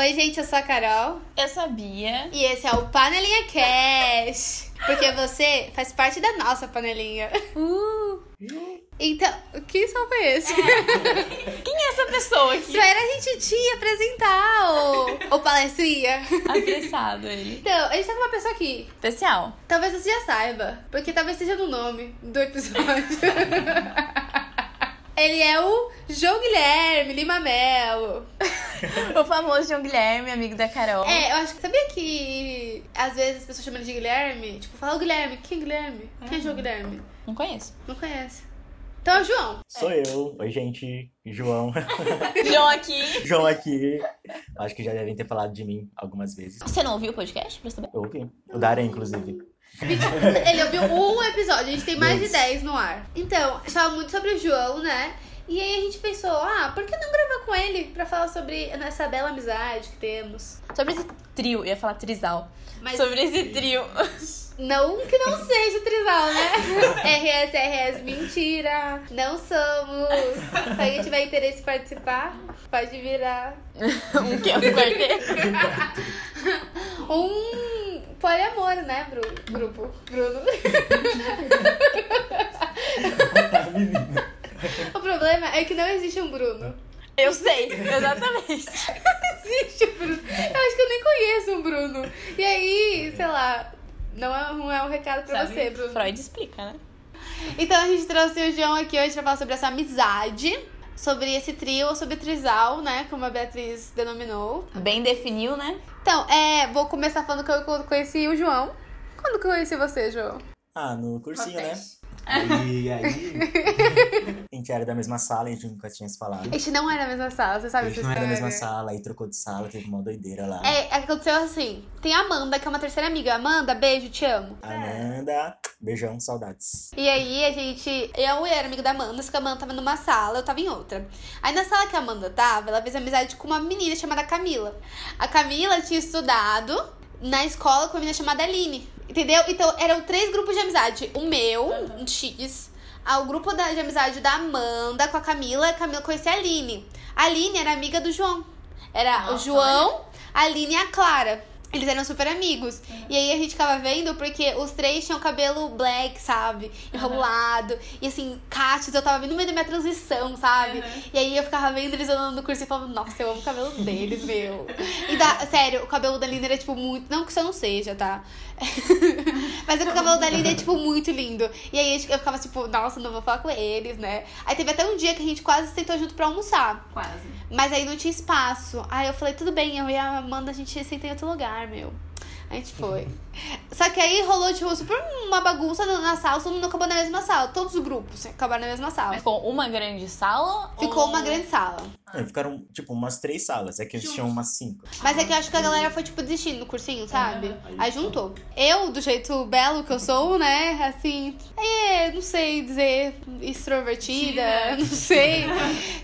Oi, gente, eu sou a Carol. Eu sabia. E esse é o Panelinha Cash. Porque você faz parte da nossa panelinha. Uh. Então, que som foi esse? Quem é essa pessoa aqui? Espera a gente te apresentar, ô, ô palestrinha. Apressado ele. Então, a gente tá com uma pessoa aqui. Especial. Talvez você já saiba, porque talvez seja no nome do episódio. Ele é o João Guilherme Lima Melo. o famoso João Guilherme, amigo da Carol. É, eu acho que sabia que às vezes as pessoas chamam ele de Guilherme? Tipo, fala o Guilherme. Quem é Guilherme? Quem é João Guilherme? Não conheço. Não conhece. Então é o João. Sou eu. Oi, gente. João. João aqui. João aqui. Acho que já devem ter falado de mim algumas vezes. Você não ouviu o podcast? Pra saber? Eu ouvi. O Daré, inclusive. Ele ouviu um episódio, a gente tem mais Dois. de 10 no ar. Então, a gente fala muito sobre o João, né? E aí a gente pensou, ah, por que não gravar com ele pra falar sobre essa bela amizade que temos? Sobre esse trio, ia falar trisal. Mas Sobre esse trio. não que não seja trisal, né? RS, RS, mentira. Não somos. Se alguém tiver interesse em participar, pode virar um que é um quarteto. um poliamor, né, Bruno? Grupo. Bruno. o problema é que não existe um Bruno. Eu sei, exatamente. existe um Bruno. Eu acho que eu nem conheço um Bruno. E aí, sei lá, não é, não é um recado pra Sabe? você, Bruno. Freud explica, né? Então a gente trouxe o João aqui hoje pra falar sobre essa amizade, sobre esse trio ou sobre trisal, né? Como a Beatriz denominou. Bem definiu, né? Então, é, vou começar falando que eu conheci o João. Quando que eu conheci você, João? Ah, no cursinho, né? E aí. A gente era da mesma sala, a gente nunca tinha se falado. A gente não era na mesma sala, você A sabe gente essa não era da mesma sala, aí trocou de sala, teve uma doideira lá. É, aconteceu assim. Tem a Amanda, que é uma terceira amiga. Amanda, beijo, te amo. Amanda, beijão, saudades. E aí a gente. Eu era amiga da Amanda, só que a Amanda tava numa sala, eu tava em outra. Aí na sala que a Amanda tava, ela fez amizade com uma menina chamada Camila. A Camila tinha estudado na escola com uma menina chamada Aline. Entendeu? Então eram três grupos de amizade. O meu, um X. ah, O grupo da, de amizade da Amanda com a Camila. A Camila conhecia a Aline. A Aline era amiga do João. Era o Nossa, João, a Aline e a Clara. Eles eram super amigos. E aí a gente ficava vendo porque os três tinham cabelo black, sabe? Enrolado. E assim, Cates, eu tava vendo no meio da minha transição, sabe? E aí eu ficava vendo eles andando no curso e falando, nossa, eu amo o cabelo deles, meu. E da, sério, o cabelo da Linda era, tipo, muito. Não que isso não seja, tá? Mas é que o cabelo da Linda é, tipo, muito lindo. E aí eu ficava, tipo, nossa, não vou falar com eles, né? Aí teve até um dia que a gente quase sentou junto pra almoçar. Quase. Mas aí não tinha espaço. Aí eu falei, tudo bem, eu e a Amanda, a gente senta em outro lugar, meu. A gente foi. Só que aí rolou, tipo, super uma bagunça na sala, todo mundo acabou na mesma sala. Todos os grupos acabaram na mesma sala. Ficou uma grande sala? Ficou ou- uma grande sala. É, ficaram, tipo, umas três salas. É que eles tinham umas cinco. Mas é que eu acho que a galera foi, tipo, desistindo no cursinho, sabe? É, aí Aí juntou. Eu, do jeito belo que eu sou, né? Assim, é, não sei dizer, extrovertida, não sei.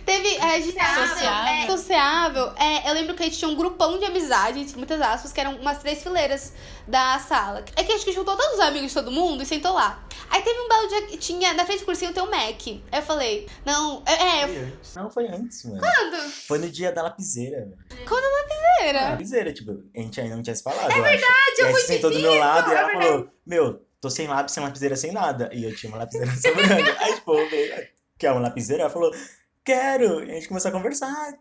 Teve agitável, Sociável. é, sociável. É, eu lembro que a gente tinha um grupão de amizade, entre muitas aspas, que eram umas três fileiras da sala. É que acho que juntou todos os amigos de todo mundo e sentou lá. Aí teve um belo dia que tinha, na frente do cursinho tem um Mac. Aí eu falei, não, é, é, Foi antes. Não, foi antes, mano. quando? Foi no dia da lapiseira, velho. Quando a lapiseira? Lapiseira, tipo, a gente ainda não tinha se falado. É verdade, eu e aí fui você sentou do meu lado isso, e é ela verdade. falou: Meu, tô sem lápis, sem lapiseira, sem nada. E eu tinha uma lapiseira sobrando. aí, tipo, eu veio, quer uma lapiseira? Ela falou: Quero! E a gente começou a conversar. Ah,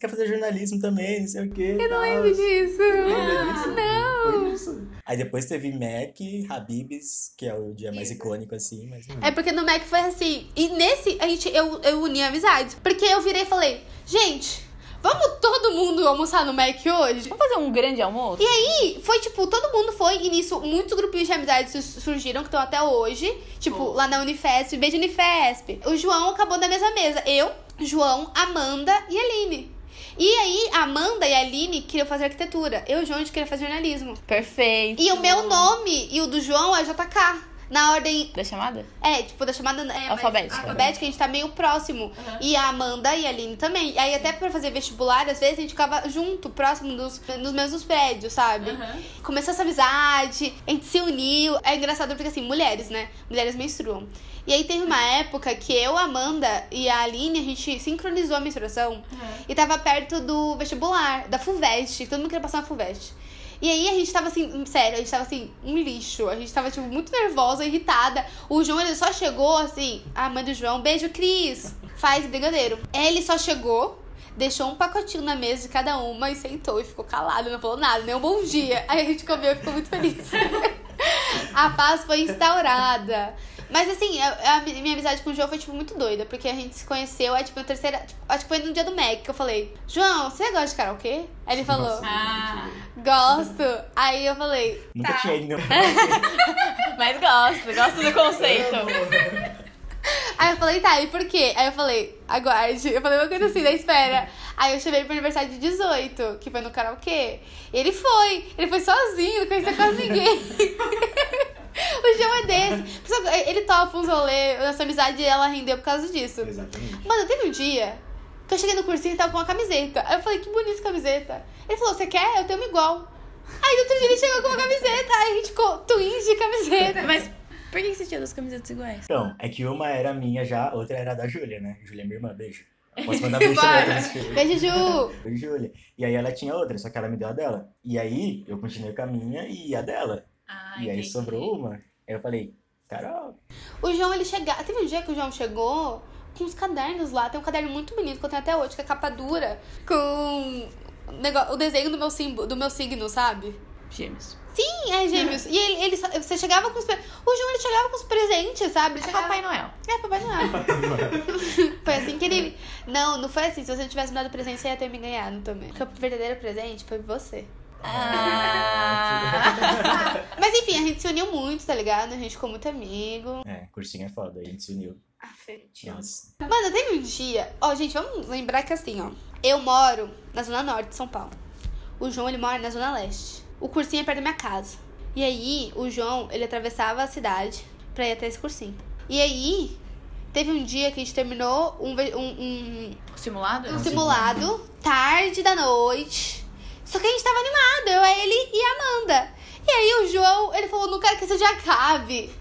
quer fazer jornalismo também, não sei o quê. Eu não lembro disso. Lembra disso? Não. Foi isso. Aí depois teve Mac, Habibs, que é o dia mais icônico, assim, mas. É porque no Mac foi assim. E nesse, a gente, eu, eu uni amizades. Porque eu virei e falei, gente, vamos todo mundo almoçar no Mac hoje? Vamos fazer um grande almoço? E aí, foi tipo, todo mundo foi, e nisso, muitos grupinhos de amizades su- surgiram, que estão até hoje. Tipo, lá na Unifesp, beijo Unifesp. O João acabou na mesma mesa. Eu, João, Amanda e Aline. E aí, a Amanda e a Aline queriam fazer arquitetura. Eu e o João, a gente queria fazer jornalismo. Perfeito. E o meu nome e o do João é JK. Na ordem. Da chamada? É, tipo, da chamada é, mas Alfabética. alfabética, a gente tá meio próximo. E a Amanda e a Aline também. E aí, até pra fazer vestibular, às vezes a gente ficava junto, próximo dos, nos mesmos prédios, sabe? Começou essa amizade, a gente se uniu. É engraçado porque, assim, mulheres, né? Mulheres menstruam. E aí teve uma época que eu, a Amanda e a Aline, a gente sincronizou a menstruação. E tava perto do vestibular, da FUVEST. Todo mundo queria passar na FUVEST. E aí a gente tava assim, sério, a gente tava assim, um lixo. A gente tava, tipo, muito nervosa, irritada. O João, ele só chegou assim, a mãe do João, beijo, Cris. Faz brigadeiro. Ele só chegou, deixou um pacotinho na mesa de cada uma e sentou e ficou calado, não falou nada, nem um bom dia. Aí a gente comeu e ficou muito feliz. a paz foi instaurada. Mas assim, a, a minha amizade com o João foi, tipo, muito doida, porque a gente se conheceu, é tipo, na terceira. Tipo, acho que foi no dia do Mac que eu falei, João, você gosta de karaokê? Aí ele falou, Nossa. Ah, gosto. Aí eu falei, Nunca tá. tinha ido. mas gosto, gosto do conceito. Aí eu falei, tá, e por quê? Aí eu falei, aguarde. Eu falei uma coisa assim, da espera. Aí eu chamei pro aniversário de 18, que foi no karaokê. E ele foi. Ele foi sozinho, não conhecia quase ninguém. o João é desse. Ele topa uns rolê, nossa amizade ela rendeu por causa disso. Exatamente. Mano, teve um dia que eu cheguei no cursinho e tava com uma camiseta. Aí eu falei, que bonita essa camiseta. Ele falou, você quer? Eu tenho uma igual. Aí no outro dia ele chegou com uma camiseta. Aí a gente ficou twins de camiseta. Mas por que você tinha duas camisetas iguais? Então, é que uma era minha já, a outra era da Júlia, né? Júlia é minha irmã, beijo. Posso mandar beijo Vai. também. Beijo, Ju. Beijo, Júlia. E aí ela tinha outra, só que ela me deu a dela. E aí eu continuei com a minha e a dela. Ah, e aí sobrou uma. Aí eu falei, Carol, O João, ele chegava. Teve um dia que o João chegou com uns cadernos lá. Tem um caderno muito bonito que eu tenho até hoje, que é capa dura, com o desenho do meu, símbolo, do meu signo, sabe? Gêmeos. Sim, é gêmeos. E ele, ele, você chegava com os. O João, ele chegava com os presentes, sabe? Ele É chegava... Papai Noel. É, Papai Noel. foi assim que ele. Não, não foi assim. Se você tivesse me dado presente, você ia ter me ganhado também. Porque o verdadeiro presente foi você. Ah. Mas enfim, a gente se uniu muito, tá ligado? A gente ficou muito amigo. é, cursinho é foda, a gente se uniu. Fê, Nossa. Mano, teve um dia. Ó, gente, vamos lembrar que assim, ó. Eu moro na zona norte de São Paulo. O João, ele mora na zona leste. O cursinho é perto da minha casa. E aí, o João, ele atravessava a cidade pra ir até esse cursinho. E aí, teve um dia que a gente terminou um, um, um, Simulado? um simulado, tarde da noite. Só que a gente tava animado, eu, ele e a Amanda. E aí, o João, ele falou: não quero que esse dia acabe.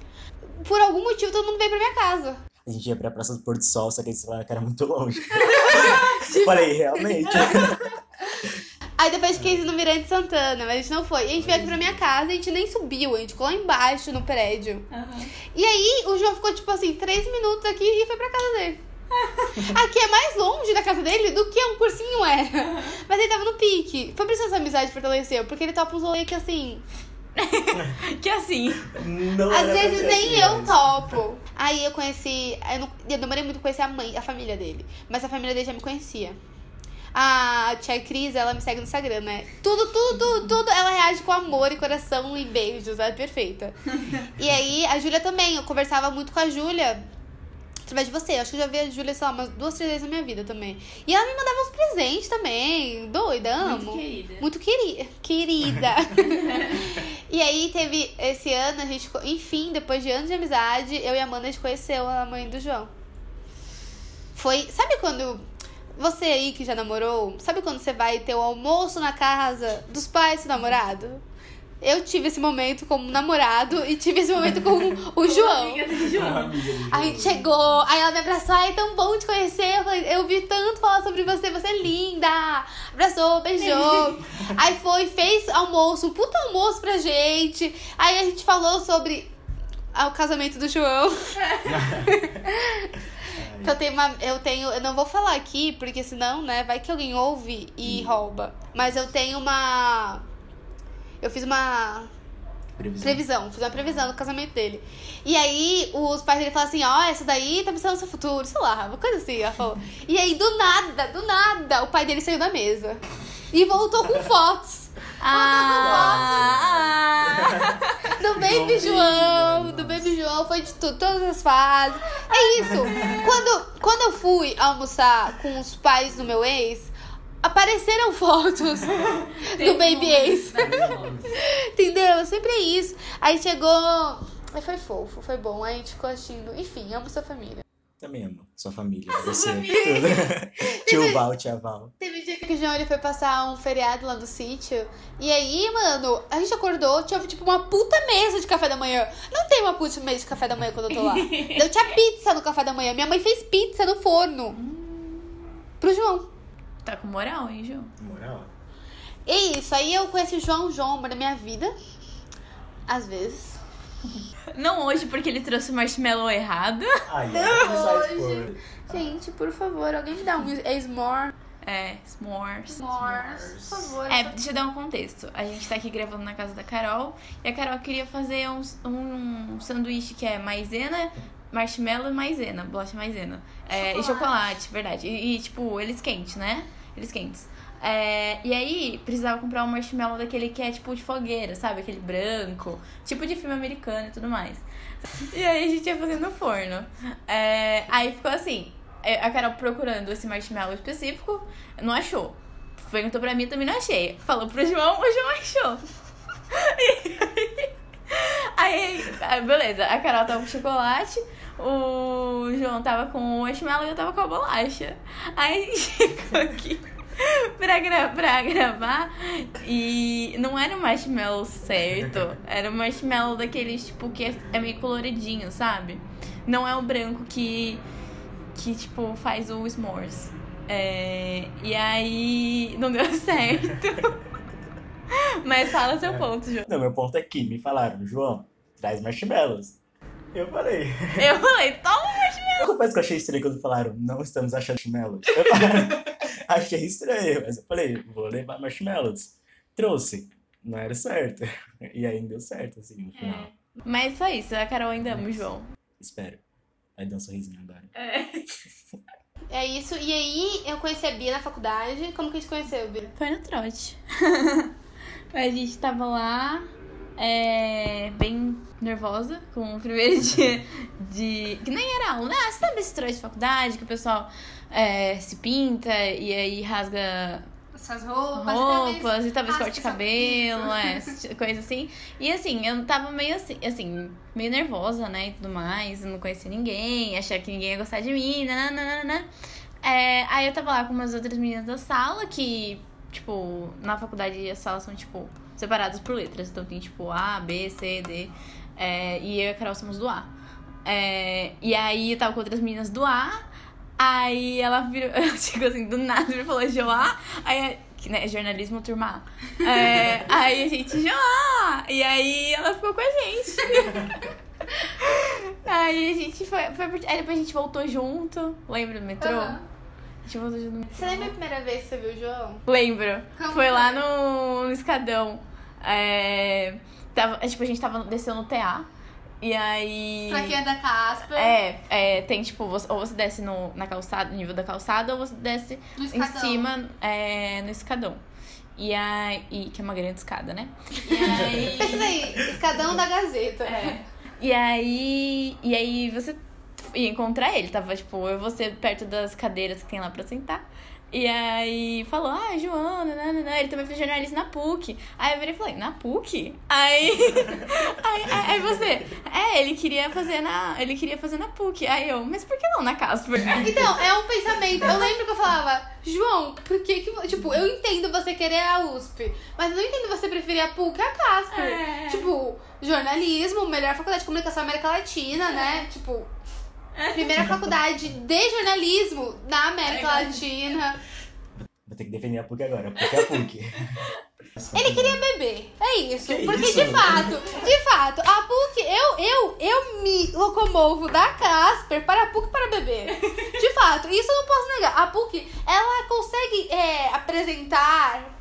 Por algum motivo, todo mundo veio pra minha casa. A gente ia pra Praça do Porto Sol, só que eles falaram que era muito longe. Falei, realmente. Aí depois fiquei no Mirante Santana, mas a gente não foi. E a gente veio aqui pra minha casa, a gente nem subiu, a gente ficou lá embaixo no prédio. E aí o João ficou, tipo assim, três minutos aqui e foi pra casa dele. Aqui é mais longe da casa dele do que um cursinho era. Mas ele tava no pique. Foi por isso que essa amizade fortaleceu, porque ele topa uns rolê que assim. Que assim. Não Às vezes nem assim, eu mas- topo. Aí eu conheci. Eu, não, eu demorei muito pra conhecer a mãe, a família dele. Mas a família dele já me conhecia. A tia Cris, ela me segue no Instagram, né? Tudo, tudo, tudo, tudo. Ela reage com amor e coração e beijos. Ela é perfeita. E aí, a Júlia também. Eu conversava muito com a Júlia. Através de você. Acho que eu já vi a Júlia, sei lá, umas duas, três vezes na minha vida também. E ela me mandava uns presentes também. Doida, amo. Muito querida. Muito queri querida. e aí teve esse ano, a gente, enfim, depois de anos de amizade, eu e a Amanda a gente conheceu a mãe do João. Foi. Sabe quando. Você aí que já namorou, sabe quando você vai ter o almoço na casa dos pais do namorado? Eu tive esse momento como namorado e tive esse momento com o João. Do A gente chegou, aí ela me abraçou, ai, tão bom te conhecer. Eu, falei, eu vi tanto falar sobre você, você é linda. Abraçou, beijou. aí foi, fez almoço, um puta almoço pra gente. Aí a gente falou sobre o casamento do João. que eu tenho uma. Eu tenho. Eu não vou falar aqui, porque senão, né, vai que alguém ouve e rouba. Mas eu tenho uma. Eu fiz uma Previsão. previsão, fiz uma previsão do casamento dele. E aí, os pais dele falaram assim: Ó, essa daí tá pensando no seu futuro, sei lá, uma coisa assim. Ela falou. E aí, do nada, do nada, o pai dele saiu da mesa e voltou com fotos Ah, do Baby João, do Baby João, foi de tudo, todas as fases. É isso. Quando, quando eu fui almoçar com os pais do meu ex, apareceram fotos do Baby Ex. Entendeu? Sempre é isso. Aí chegou. Aí foi fofo, foi bom. Aí a gente ficou assistindo. Enfim, amo sua família. Também amo. Sua família, você, tudo. Tio Val, tia Val. Teve um dia que o João ele foi passar um feriado lá no sítio. E aí, mano, a gente acordou, tinha tipo uma puta mesa de café da manhã. Não tem uma puta mesa de café da manhã quando eu tô lá. Eu tinha pizza no café da manhã. Minha mãe fez pizza no forno. Pro João. Tá com moral, hein, Ju? Moral. E isso, aí eu conheci o João João na minha vida. Às vezes. Não hoje, porque ele trouxe o marshmallow errado. Ai, hoje. Gente, por favor, alguém me dá um Esmore. É, s'mores. S'mores, por favor. É, deixa eu dar um contexto. A gente tá aqui gravando na casa da Carol. E a Carol queria fazer um, um sanduíche que é maisena, marshmallow e maisena, bolacha maisena. É, e Chocolate. chocolate, verdade. E, e, tipo, eles quentes, né? Eles quentes. É, e aí, precisava comprar um marshmallow daquele que é tipo de fogueira, sabe? Aquele branco, tipo de filme americano e tudo mais. E aí a gente ia fazendo no forno. É, aí ficou assim, é, a Carol procurando esse marshmallow específico, não achou. Perguntou pra mim, também não achei. Falou pro João, o João achou. E aí, aí, beleza, a Carol tava com chocolate, o João tava com o marshmallow e eu tava com a bolacha. Aí a gente chegou aqui pra, gra pra gravar e não era o marshmallow certo, era o marshmallow daqueles, tipo, que é, é meio coloridinho, sabe? Não é o branco que, que tipo, faz o s'mores. É, e aí não deu certo. Mas fala seu ponto, João. Não, meu ponto é que me falaram, João, traz marshmallows. Eu falei. Eu falei, toma marshmallow. Eu confesso que eu achei estranho quando falaram, não estamos achando marshmallows. Eu falei, achei estranho, mas eu falei, vou levar marshmallows. Trouxe. Não era certo. E aí deu certo, assim, no final. Mas só isso, a Carol ainda ama o João. Espero. Aí deu um sorrisinho agora. É isso. E aí, eu conheci a Bia na faculdade. Como que a gente conheceu, Bia? Foi no trote. a gente tava lá, é, bem nervosa, com o primeiro dia de. Que nem era aula, né? Ah, sabe esse trote de faculdade que o pessoal é, se pinta e aí rasga Essas roupas. roupas e talvez corte cabelo, é, essa coisa assim. E assim, eu tava meio assim, assim, meio nervosa, né, e tudo mais, não conhecia ninguém, achava que ninguém ia gostar de mim, nananana. É, aí eu tava lá com umas outras meninas da sala que, tipo, na faculdade as salas são, tipo, separadas por letras. Então tem, tipo, A, B, C, D. É, e eu e a Carol somos do A. É, e aí eu tava com outras meninas do A. Aí ela virou, ela chegou assim, do nada, e falou Joá. Aí, que, né, jornalismo turma A. É, aí a gente, Joá! E aí ela ficou com a gente. aí a gente foi, foi por- aí depois a gente voltou junto. Lembra do metrô? Aham. A gente voltou junto no metrô. Você lembra a primeira vez que você viu o João? Lembro. Como Foi lá foi? no, no escadão. É, tava, tipo, a gente tava descendo no TA. E aí. Pra quem é da Casper. É, é, tem tipo, você- ou você desce no, na calçada, no nível da calçada, ou você desce em cima é, no escadão. E aí. que é uma grande escada, né? E aí. Pensa aí, escadão da Gazeta. É. E aí. E aí você ia encontrar ele. Tava, tipo, eu e você perto das cadeiras que tem lá pra sentar. E aí falou, ah, Joana, nananã. ele também fez jornalismo na PUC. Aí eu virei e falei, na PUC? Aí, aí, aí, aí você, é, ele queria fazer na. Ele queria fazer na PUC. Aí eu, mas por que não na Casper? Então, é um pensamento. Eu lembro que eu falava, João, por que que. Tipo, eu entendo você querer a USP, mas eu não entendo você preferir a PUC a Casper. É. Tipo, jornalismo, melhor faculdade de comunicação da América Latina, né? Tipo, primeira faculdade de jornalismo da América Latina. Vou ter que defender a PUC agora, porque é a PUC. Ele queria beber. É isso. Que Porque isso? de fato, de fato, a PUC, eu, eu, eu me locomovo da Casper para a PUC para beber. De fato, isso eu não posso negar. A PUC, ela consegue é, apresentar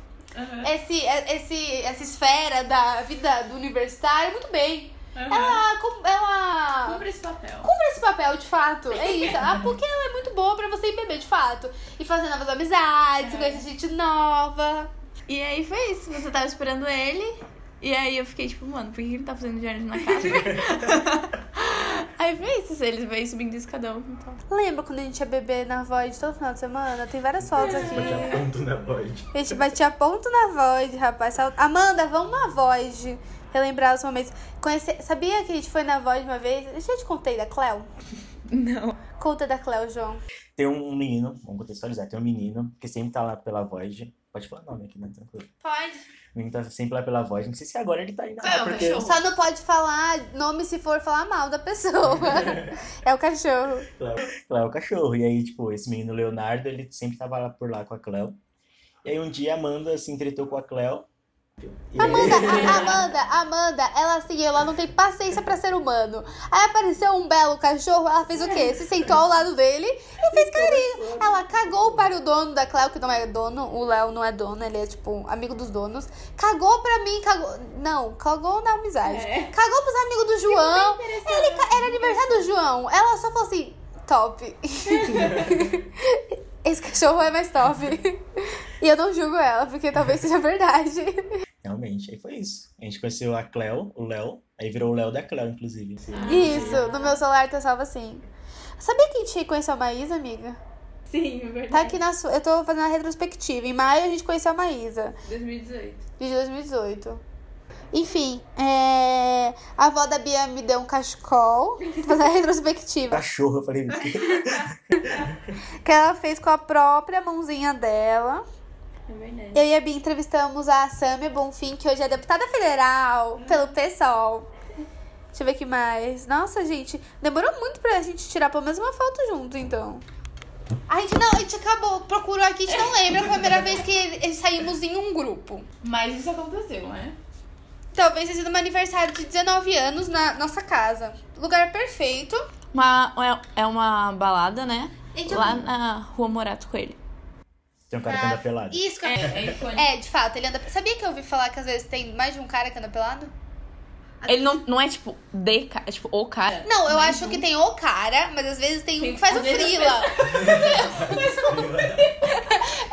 esse, esse, essa esfera da vida do universitário muito bem. Ela, com- ela Cumpre esse papel. cumpre esse papel, de fato. É isso. A PUC ela é muito boa pra você ir beber, de fato. E fazer novas amizades, conhecer gente nova. E aí foi isso, você tava esperando ele. E aí eu fiquei tipo, mano, por que ele tá fazendo jornalismo na Casper? aí foi isso, eles veio subindo o escadão. Então. Lembra quando a gente ia beber na Void todo final de semana? Tem várias fotos aqui. Batia ponto na voz. A gente batia ponto na Void, rapaz. Amanda, vamos na Void. Relembrar os momentos. Conhecer... Sabia que a gente foi na voz uma vez? Eu já te contei da Cleo? Não. Conta da Cleo, João. Tem um menino, vamos contextualizar, tem um menino que sempre tá lá pela Void. Pode falar nome aqui, né? Tranquilo. Pode. O menino tá sempre lá pela Void. Não sei se agora ele tá indo É, lá, o porque... cachorro. Só não pode falar nome se for falar mal da pessoa. é o cachorro. Cléo, Cléo é o cachorro. E aí, tipo, esse menino Leonardo, ele sempre tava lá por lá com a Cléo. E aí um dia a Amanda se entretou com a Cléo. Amanda, Amanda, Amanda, ela assim, ela não tem paciência pra ser humano. Aí apareceu um belo cachorro, ela fez o quê? Se sentou ao lado dele e fez carinho. Ela cagou para o dono da Cleo, que não é dono, o Léo não é dono, ele é tipo amigo dos donos. Cagou pra mim, cagou. Não, cagou na amizade. É. Cagou pros amigos do João. Ele era aniversário do João. Ela só falou assim: top. Esse cachorro é mais top. E eu não julgo ela, porque talvez seja verdade. Realmente, aí foi isso. A gente conheceu a Cléo, o Léo. Aí virou o Léo da Cléo, inclusive. Isso, no meu celular tá salvo assim. Sabia que a gente conheceu a Maísa, amiga? Sim, é verdade. Tá aqui na sua. Eu tô fazendo a retrospectiva. Em maio a gente conheceu a Maísa, 2018. de 2018. Enfim, é... a avó da Bia me deu um cachecol. Fazendo a retrospectiva. Cachorro, eu falei, Que ela fez com a própria mãozinha dela. É verdade. Eu e a Bia entrevistamos a Samia Bonfim, que hoje é deputada federal pelo PSOL. Deixa eu ver o que mais. Nossa, gente, demorou muito pra gente tirar pelo menos uma foto junto, então. A gente não, a gente acabou, procurou aqui, a gente não lembra a primeira vez que saímos em um grupo. Mas isso aconteceu, né? Talvez tenha sido um aniversário de 19 anos na nossa casa. Lugar perfeito. Uma, é é uma balada, né? Eu- Lá na rua Morato Coelho. tem um cara que anda pelado. Isso que eu... é icônico. É, de fato, ele anda. Sabia que eu ouvi falar que às vezes tem mais de um cara que anda pelado? Ele não, não é tipo de cara, é tipo o cara. Não, eu Mas acho que tem o cara, mas às vezes tem, um que faz o frila.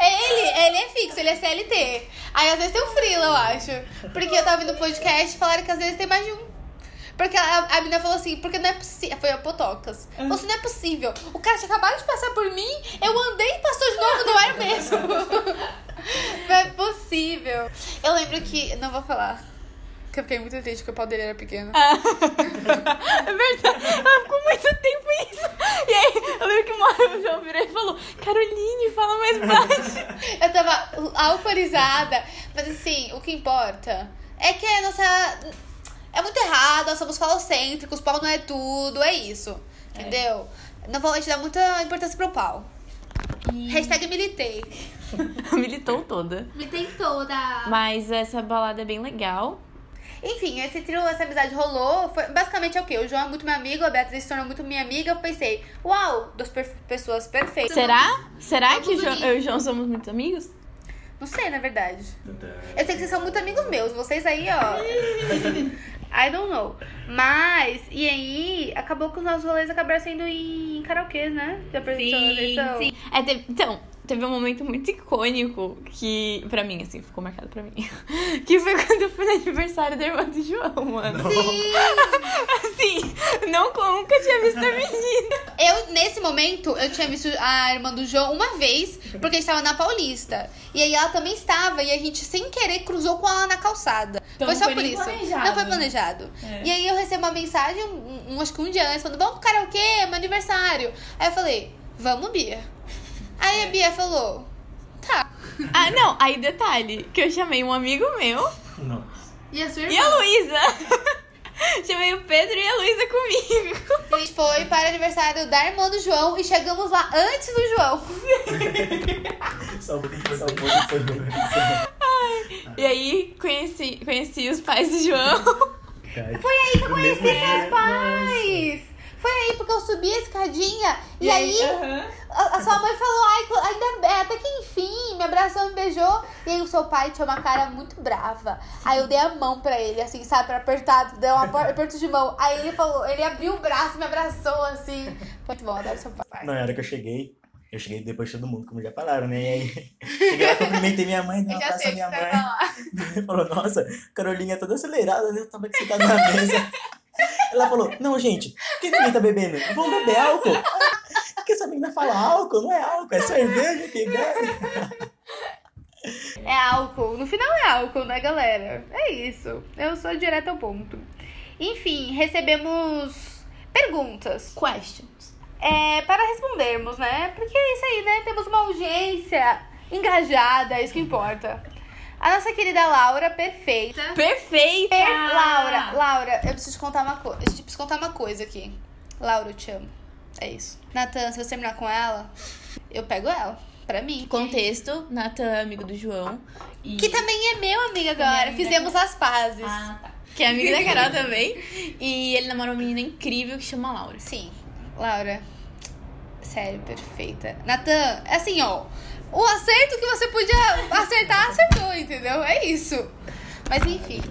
ele, ele é fixo, ele é CLT. Aí às vezes tem o frila, eu acho. Porque eu tava vendo podcast e falaram que às vezes tem mais de um. Porque a, a menina falou assim, porque não é possível. Foi a Potocas. Falou assim, não é possível. O cara tinha acabado de passar por mim, eu andei e passou de novo, não é mesmo? não é possível. Eu lembro que. Não vou falar. Que eu fiquei muito triste que o pau dele era pequeno. É verdade. Ela ficou muito tempo isso. E aí, eu lembro que uma hora o João virou e falou: Caroline, fala mais baixo. Eu tava alcoolizada, mas assim, o que importa é que a nossa. É muito errado, nós somos falocêntricos, pau não é tudo, é isso. Entendeu? Não vou te dar muita importância pro pau. Hashtag militei. Militou toda. Militei toda. Mas essa balada é bem legal. Enfim, esse trio, essa amizade rolou. Foi, basicamente é o quê? O João é muito meu amigo, a Beatriz se tornou muito minha amiga. Eu pensei, uau, duas per- pessoas perfeitas. Será? Será Vamos que o João- unir. eu e o João somos muito amigos? Não sei, na verdade. Eu sei que vocês são muito amigos meus. Vocês aí, ó. I don't know. Mas, e aí, acabou que os nossos rolês acabaram sendo em karaokês, né? Já percebeu a versão? É, teve- então, teve um momento muito icônico que, pra mim, assim, ficou marcado pra mim. Que foi quando eu fui no aniversário da irmã do João, mano. Sim! Assim, não, nunca tinha visto a menina. Eu, nesse momento, eu tinha visto a irmã do João uma vez, porque a gente tava na Paulista. E aí ela também estava, e a gente, sem querer, cruzou com ela na calçada. Então foi não só foi por isso. planejado. Não foi planejado. É. E aí eu recebo uma mensagem, um, um- acho que um dia antes, falando, vamos pro karaokê, é meu aniversário. Aí eu falei, vamos, Bia. Aí a Bia falou, tá. Ah, não, aí detalhe, que eu chamei um amigo meu Nossa. E a sua e a Luísa. chamei o Pedro e a Luísa comigo. A gente foi para o aniversário da irmã do João e chegamos lá antes do João. Pouquinho. E aí conheci, conheci os pais do João. Foi aí que eu conheci Seus pais! Foi aí porque eu subi a escadinha e, aí aham. a, a sua mãe falou, ai, ainda até que enfim, me abraçou, me beijou. E aí o seu pai tinha uma cara muito brava. Aí eu dei a mão pra ele, assim, sabe, pra apertar, deu um aperto de mão. Aí ele falou, ele abriu o braço e me abraçou, assim. Foi muito bom, adoro seu pai. Na hora que eu cheguei, eu cheguei depois de todo mundo, como já falaram, né? E aí, cheguei lá, cumprimentei minha mãe, dei um abraço à que minha você mãe. falar. Falou, nossa, Carolinha é toda acelerada, né? Eu tava aqui sentada na mesa. Ela falou, não, gente, por que ninguém tá bebendo? Vamos beber álcool. Por que essa menina fala álcool? Não é álcool, é cerveja que bebe. É álcool. No final é álcool, né, galera? É isso. Eu sou direto ao ponto. Enfim, recebemos perguntas. Questions. É, para respondermos, né? Porque é isso aí, né? Temos uma audiência engajada, é isso que importa. A nossa querida Laura, perfeita. Perfeita! Per- Laura, Laura, eu preciso te contar uma coisa. Eu preciso contar uma coisa aqui. Laura, eu te amo. É isso. Natan, se você terminar com ela, eu pego ela. Pra mim. Contexto, Nathan é amigo do João. E... Que também é meu amigo agora. amiga Fizemos as pazes. Ah, tá. Que é amigo da Carol também. E ele namora uma menina incrível que chama Laura. Sim, Laura. Sério, perfeita. Natan, assim, ó. O acerto que você podia acertar, acertou, entendeu? É isso. Mas enfim,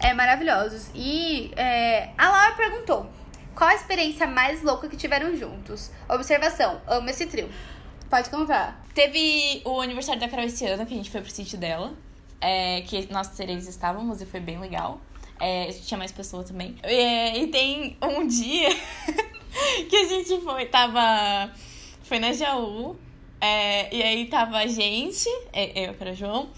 é maravilhosos. E é, a Laura perguntou: qual a experiência mais louca que tiveram juntos? Observação: amo esse trio. Pode contar. Teve o aniversário da Carol esse ano, que a gente foi pro sítio dela. É, que nós três estávamos e foi bem legal. É, tinha mais pessoas também. É, e tem um dia que a gente foi, tava. Foi na Jaú. É, e aí tava a gente, é, eu que era o João,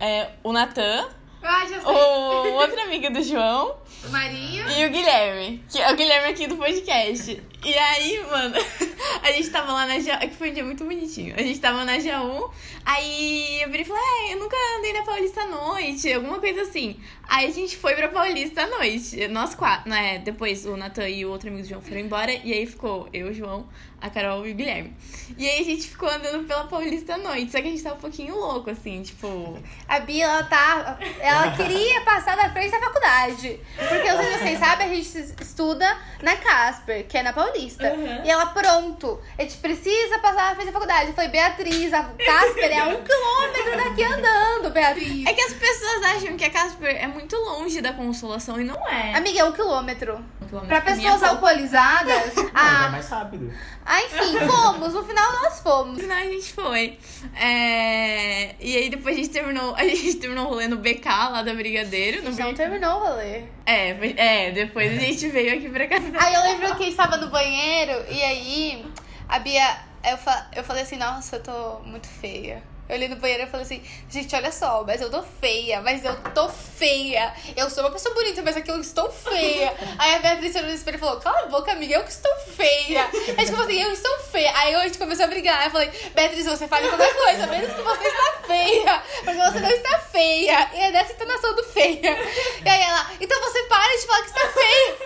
é, o Natan, Ah, o outro amigo do João Marinho. e o Guilherme, que é o Guilherme aqui do podcast. E aí, mano, a gente tava lá na Jaú, que foi um dia muito bonitinho. A gente tava na Jaú, aí eu virei e falei, é, eu nunca andei na Paulista à noite, alguma coisa assim. Aí a gente foi pra Paulista à noite, nós quatro, né? Depois o Natan e o outro amigo do João foram embora, e aí ficou eu, o João, a Carol e o Guilherme. E aí a gente ficou andando pela Paulista à noite, só que a gente tava um pouquinho louco, assim, tipo. A Bia, ela tá. Ela queria passar na frente da faculdade. Porque, eu não sei se vocês sabem, a gente estuda na Casper, que é na Paulista. Uhum. E ela, pronto, a gente precisa passar na frente da faculdade. Eu falei, Beatriz, a Casper é a um quilômetro daqui andando, Beatriz. É que as pessoas acham que a Casper é muito longe da consolação e não é. Amiga, é um quilômetro. Um quilômetro Pra é pessoas alcoolizadas. Mas é Ah, mais rápido. Ah, enfim, fomos. No final nós No fomos. final a gente foi. É, E aí depois a gente terminou. A gente terminou o rolê no BK lá da Brigadeiro. No Não terminou o rolê. É, é, depois a gente veio aqui pra casa. Aí eu lembro que estava no banheiro e aí a Bia, eu, fa eu falei assim, nossa, eu tô muito feia. Eu olhei no banheiro e falei assim, gente, olha só, mas eu tô feia, mas eu tô feia. Eu sou uma pessoa bonita, mas aqui eu estou feia. Aí a Beatriz olhou no espelho e falou, cala a boca, amiga, eu que estou feia. A gente falou assim, eu estou feia. Aí a gente começou a brigar. Eu falei, Beatriz, você fale qualquer coisa, menos que você está feia. Porque você não está feia. E é dessa entonação do feia. E aí ela, então você para de falar que está feia.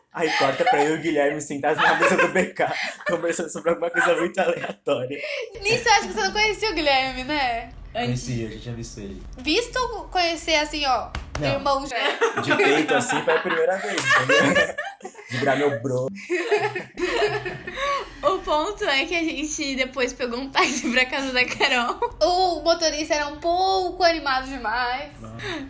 Aí corta pra eu e o Guilherme sentados na mesa do BK, conversando sobre alguma coisa muito aleatória. Nisso eu acho que você não conhecia o Guilherme, né? Conhecia, já tinha visto ele. Visto conhecer assim, ó, Não. irmão já. De peito assim foi a primeira vez, entendeu? De virar meu bro. O ponto é que a gente depois pegou um táxi pra casa da Carol. O motorista era um pouco animado demais.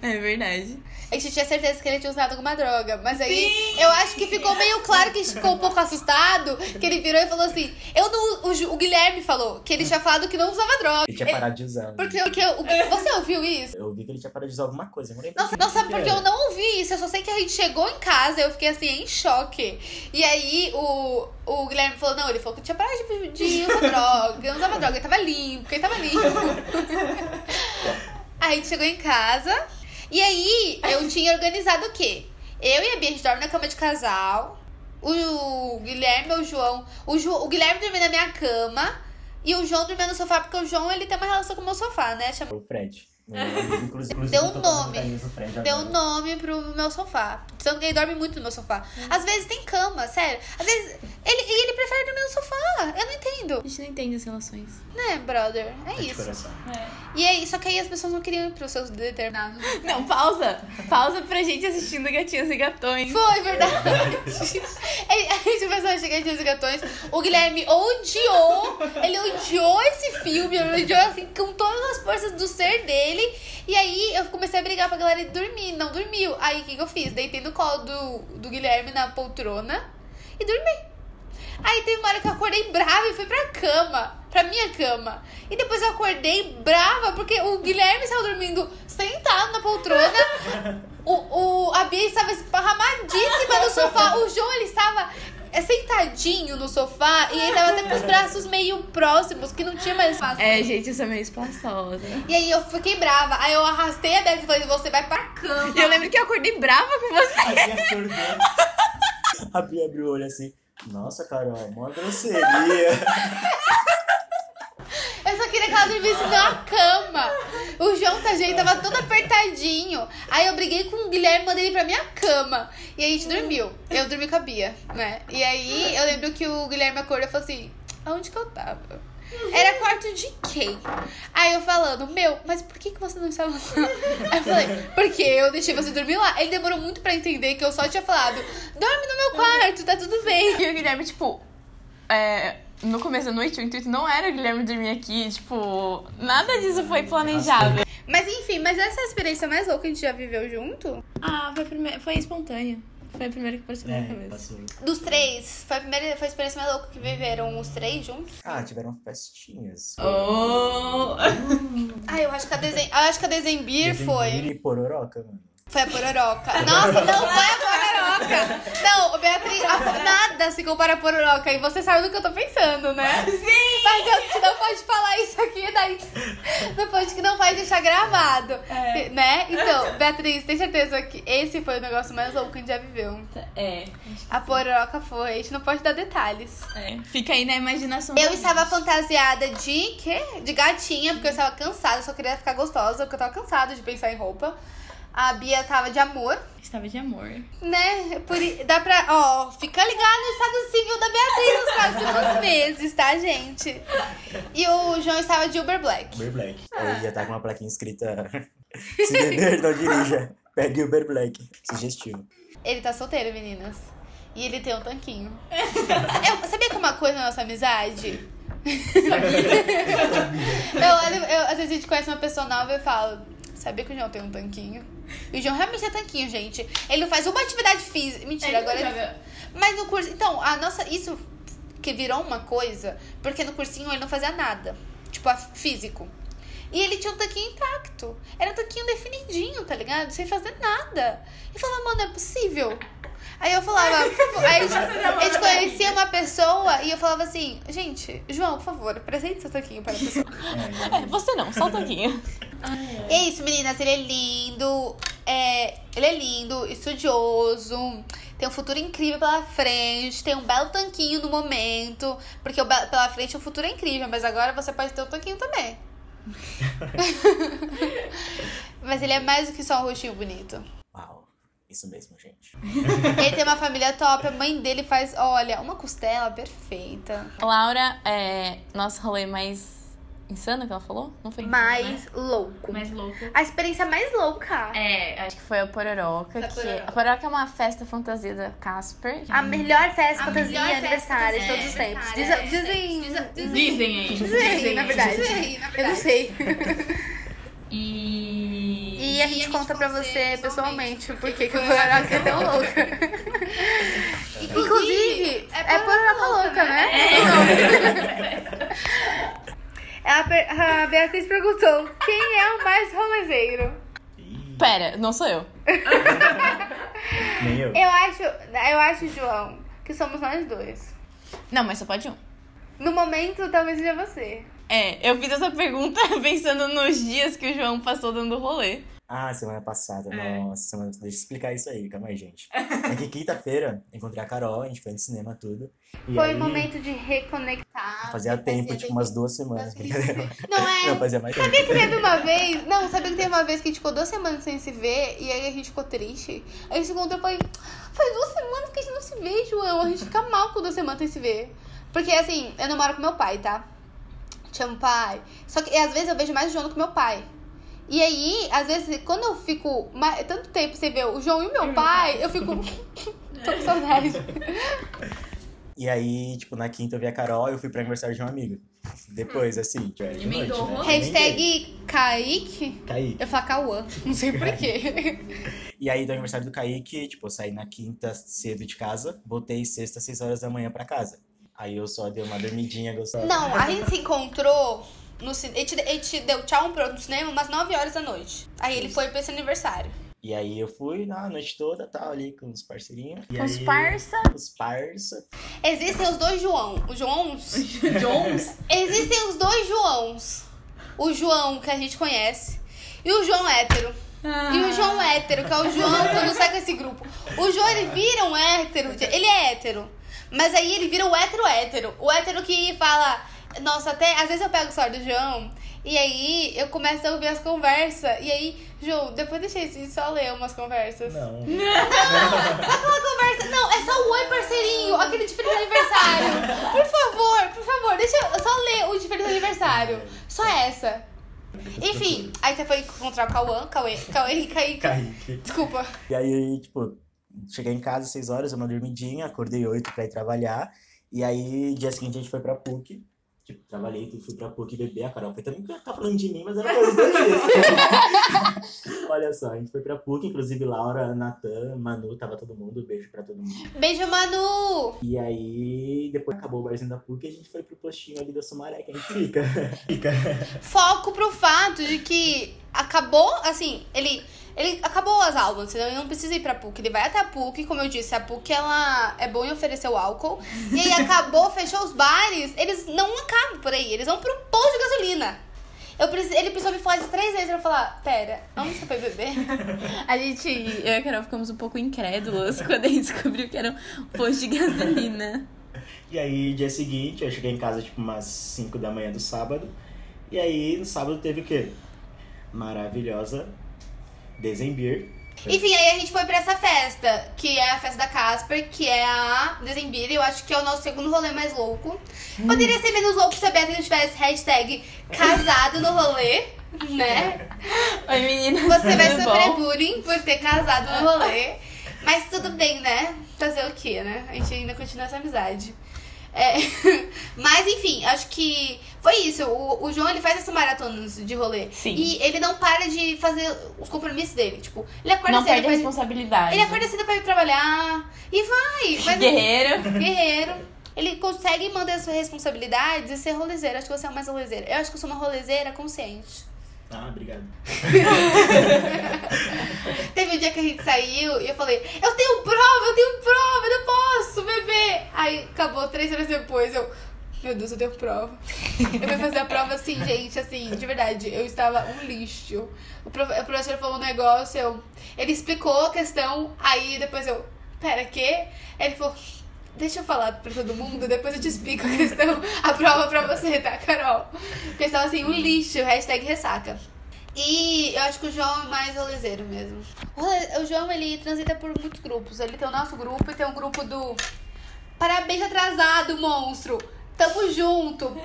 É verdade. A gente tinha certeza que ele tinha usado alguma droga. Mas aí eu acho que ficou meio claro que a gente ficou um pouco assustado. Que ele virou e falou assim: Eu não. O, o Guilherme falou que ele tinha falado que não usava droga. Ele tinha parado de usar. Porque, porque o- você ouviu isso? Eu vi que ele tinha parado de usar alguma coisa. eu não Nossa, o que nossa, que porque eu não ouvi isso. Eu só sei que a gente chegou em casa eu fiquei assim, em choque. E aí o, o Guilherme falou: não, ele falou que tinha parado de, de usar droga. Não usava droga, ele tava limpo, ele tava limpo. aí a gente chegou em casa. E aí eu tinha organizado o quê? Eu e a Bia, a gente dorme na cama de casal. O Guilherme ou o João. O, o Guilherme dormia na minha cama. E o João dormia no sofá, porque o João ele tem uma relação com o meu sofá, né? Chama O Fred. Inclusive, inclusive Deu eu um nome. deu um nome pro meu sofá. Tanto que ele dorme muito no meu sofá. Às vezes tem cama, sério. Às vezes. Ele, e ele prefere dormir no sofá. Eu não entendo. A gente não entende as relações. Né, brother? É De isso. coração. E aí, só que aí as pessoas não queriam ir pros seus determinados. Não, pausa. Pausa pra gente assistindo Gatinhas e Gatões. Foi verdade. Aí a gente começou a chegar de gatões. O Guilherme odiou. Ele odiou esse filme. Ele odiou assim com todas as forças do ser dele. E aí eu comecei a brigar pra galera ir dormir. Não dormiu. Aí o que, que eu fiz? Deitei no colo do, do Guilherme na poltrona e dormi. Aí teve uma hora que eu acordei brava e fui pra cama, pra minha cama. E depois eu acordei brava porque o Guilherme estava dormindo sentado na poltrona. O, o, a Bia estava esparramadíssima no sofá. O João, ele estava é sentadinho no sofá e ele tava até com os braços meio próximos, que não tinha mais espaço. É, gente, eu sou meio espaçosa. E aí eu fiquei brava. Aí eu arrastei a Beth e falei, você vai pra cama. E eu lembro que eu acordei brava com você. A Bia acordou. A Bia abriu o olho assim. Nossa, Carol, mó grosseria. Eu só queria que ela dormisse na cama. O João Tajei tava todo apertadinho. Aí eu briguei com o Guilherme e mandei ele pra minha cama. E aí a gente dormiu. Eu dormi com a Bia, né? E aí eu lembro que o Guilherme acordou e falou assim: aonde que eu tava? Era quarto de quem? Aí eu falando, meu, mas por que, que você não estava lá? Aí eu falei, porque eu deixei você dormir lá. Ele demorou muito pra entender que eu só tinha falado, dorme no meu quarto, tá tudo bem. E o Guilherme, tipo, é, no começo da noite, o intuito não era o Guilherme dormir aqui, tipo, nada disso foi planejado. Mas enfim, mas essa é a experiência mais louca que a gente já viveu junto? Ah, foi, prime... foi espontâneo. Foi a primeira que apareceu na minha É, cabeça. passou. Dos três, foi a primeira foi a experiência mais louca que viveram os três juntos? Ah, tiveram festinhas. Oh! Ah, eu acho que a Dezem, eu acho que a Dezembir foi. Dezembir e pororoca, mano. Foi a pororoca. Nossa, não foi a pororoca. Não, Beatriz, a- nada se compara a pororoca. E você sabe do que eu tô pensando, né? Sim! Mas a gente não pode falar isso aqui, daí não pode, não pode deixar gravado. É. Né? Então, Beatriz, tem certeza que esse foi o negócio mais louco que a gente já viveu. É, A pororoca foi. A gente não pode dar detalhes. é. Fica aí na imaginação. Eu estava gente. fantasiada de quê? De gatinha, porque eu estava cansada, eu só queria ficar gostosa, porque eu tava cansada de pensar em roupa. A Bia tava de amor, Estava de amor. né? Por, dá pra. Ó, fica ligado no estado civil da Beatriz nos próximos meses, tá, gente? E o João estava de Uber Black. Uber Black. Aí ia estar com uma plaquinha escrita Se beber, não dirija. Pegue Uber Black. Sugestivo. Ele tá solteiro, meninas. E ele tem um tanquinho. Eu, sabia que é uma coisa na nossa amizade? eu, olho- eu, às vezes a gente conhece uma pessoa nova e eu falo, sabia que o João tem um tanquinho? E o João realmente é tanquinho, gente. Ele não faz uma atividade física. Mentira, agora ele... Mas no curso. Então, a nossa. Isso que virou uma coisa, porque no cursinho ele não fazia nada. Tipo, físico. E ele tinha um tanquinho intacto. Era um tanquinho definidinho, tá ligado? Sem fazer nada. E falava, mano, é possível. Aí eu falava. Aí a gente, a gente conhecia uma pessoa e eu falava assim, gente, João, por favor, apresente seu tanquinho para a pessoa. É, você não, só um tanquinho. E é isso, meninas. Ele é lindo. É, ele é lindo, estudioso. Tem um futuro incrível pela frente. Tem um belo tanquinho no momento. Porque o pela frente o futuro é incrível. Mas agora você pode ter um tanquinho também. mas ele é mais do que só um rostinho bonito. Isso mesmo, gente. Ele tem uma família top. A mãe dele faz, olha, uma costela perfeita. Laura, é nosso rolê mais insano que ela falou? Não foi? Mais louco. Mais louco. A experiência mais louca. É, acho que foi a Pororoca. Da que... Pororoca. A Pororoca é uma festa fantasia da Casper. A melhor festa A fantasia melhor aniversário de todos os tempos. é, Dizem. Dizem- Dizem aí. Dizem, na verdade. Dizem, na Eu não verdade. sei. E. E a gente conta pra você pessoalmente por que que a Pororoca é tão louca. Inclusive, é Pororoca louca, né? A, per- a Beatriz perguntou: quem é o mais rolezeiro? Pera, não sou eu. nem eu. Eu acho, eu acho, João, que somos nós dois. Não, mas só pode um. No momento, talvez seja você. É, eu fiz essa pergunta pensando nos dias que o João passou dando rolê. Ah, semana passada. É. Nossa, semana... deixa eu explicar isso aí, calma aí, gente. É que quinta-feira encontrei a Carol, a gente foi no cinema, tudo. E Foi aí, um momento de reconectar. Fazia tempo, tipo, umas duas semanas. Não é? Não, fazia mais tempo. Sabia que teve uma vez. Não, sabia que teve uma vez que a gente ficou duas semanas sem se ver e aí a gente ficou triste. Aí a gente se encontrou e falei, faz duas semanas que a gente não se vê, João. A gente fica mal com duas semanas sem se ver. Porque assim, eu não moro com meu pai, tá? Te amo, pai. Só que às vezes eu vejo mais o João do que meu pai. E aí, às vezes, quando eu fico ma- tanto tempo sem ver o João e o meu pai, eu fico. Tô com saudade. E aí, tipo, na quinta eu vi a Carol e eu fui pro aniversário de um amigo. Depois, assim, tipo, era de noite, né? Hashtag Kaique. Kaique. Eu falo Cauã. Não sei porquê. E aí, do aniversário do Kaique, tipo, eu saí na quinta cedo de casa, voltei sexta, seis horas da manhã pra casa. Aí eu só dei uma dormidinha gostosa. Não, a gente se encontrou no cinema. Ele, te- ele te deu tchau pro- no cinema umas 9 horas da noite. Aí ele foi pra esse aniversário. E aí eu fui na noite toda, tal, ali com os parceirinhos. Com os parça. Os parça. Existem os dois João. Os Joõos? Jones. Existem os dois Joãos. O João que a gente conhece e o João hétero. E o João hétero, que é o João quando sai com esse grupo. O João, ele vira um hétero. Ele é hétero. Mas aí ele vira o hétero hétero. O hétero que fala... Nossa, até... Às vezes eu pego o celular do João... E aí eu começo a ouvir as conversas. E aí, João, depois deixa eu só ler umas conversas. Não. Aquela conversa. Não, é só o oi, parceirinho. Aquele de feliz aniversário. Por favor, por favor, deixa eu só ler o de feliz aniversário. Só essa. Enfim, aí você foi encontrar o Cauã, Cauê, Cauê e Kaique. Kaique. Desculpa. E aí, tipo, cheguei em casa às 6 horas, eu uma dormidinha, acordei 8 pra ir trabalhar. E aí, dia seguinte a gente foi pra PUC. Tipo, trabalhei, fui pra PUC beber. A Carol foi também tá falando de mim, mas era coisa dois dias. Olha só, a gente foi pra PUC, inclusive Laura, Natan, Manu, tava todo mundo. Beijo pra todo mundo. Beijo, Manu! E aí, depois acabou o barzinho da PUC e a gente foi pro postinho ali da Sumaré, que a gente fica. fica. Foco pro fato de que acabou, assim, ele. Ele acabou as aulas, entendeu? Ele não precisa ir pra PUC. Ele vai até a PUC, como eu disse, a PUC ela é boa em oferecer o álcool. E aí acabou, fechou os bares, eles não acabam por aí, eles vão pro posto de gasolina. Eu preci- ele precisou me falar isso três vezes pra eu falar, pera, onde você foi beber? A gente, eu e a Carol ficamos um pouco incrédulos quando a gente descobriu que era um posto de gasolina. E aí, dia seguinte, eu cheguei em casa tipo umas 5 da manhã do sábado. E aí, no sábado teve o quê? Maravilhosa Dezembir. Enfim, aí a gente foi pra essa festa, que é a festa da Casper, que é a Dezembir, eu acho que é o nosso segundo rolê mais louco. Poderia ser menos louco se a Beatriz tivesse hashtag casado no rolê, né? Oi, meninas. Você vai sofrer bom? bullying por ter casado no rolê. Mas tudo bem, né? Fazer o quê, né? A gente ainda continua essa amizade. É, mas enfim, acho que foi isso. O, o João ele faz essas maratonas de rolê. Sim. E ele não para de fazer os compromissos dele. Tipo, ele acorda Não cedo perde a responsabilidade. Ele acorda cedo pra ir trabalhar e vai. Mas Guerreiro. guerreiro. Ele consegue manter as suas responsabilidades e ser rolezeiro. Acho que você é mais rolezeira. Eu acho que eu sou uma rolezeira consciente. Ah, obrigado. Teve um dia que a gente saiu e eu falei, eu tenho prova, eu tenho prova, eu não posso beber. Aí acabou três horas depois, eu. Meu Deus, eu tenho prova. Eu fui fazer a prova assim, gente, assim, de verdade, eu estava um lixo. O, prof- o professor falou um negócio, eu, ele explicou a questão, aí depois eu, pera, quê? Ele falou, deixa eu falar pra todo mundo, depois eu te explico a questão, a prova pra você, tá, Carol? Estava assim, um lixo, hashtag ressaca. E eu acho que o João é mais rolezeiro mesmo. O, o João, ele transita por muitos grupos. Ele tem o nosso grupo e tem um grupo do Parabéns atrasado, monstro! Tamo junto!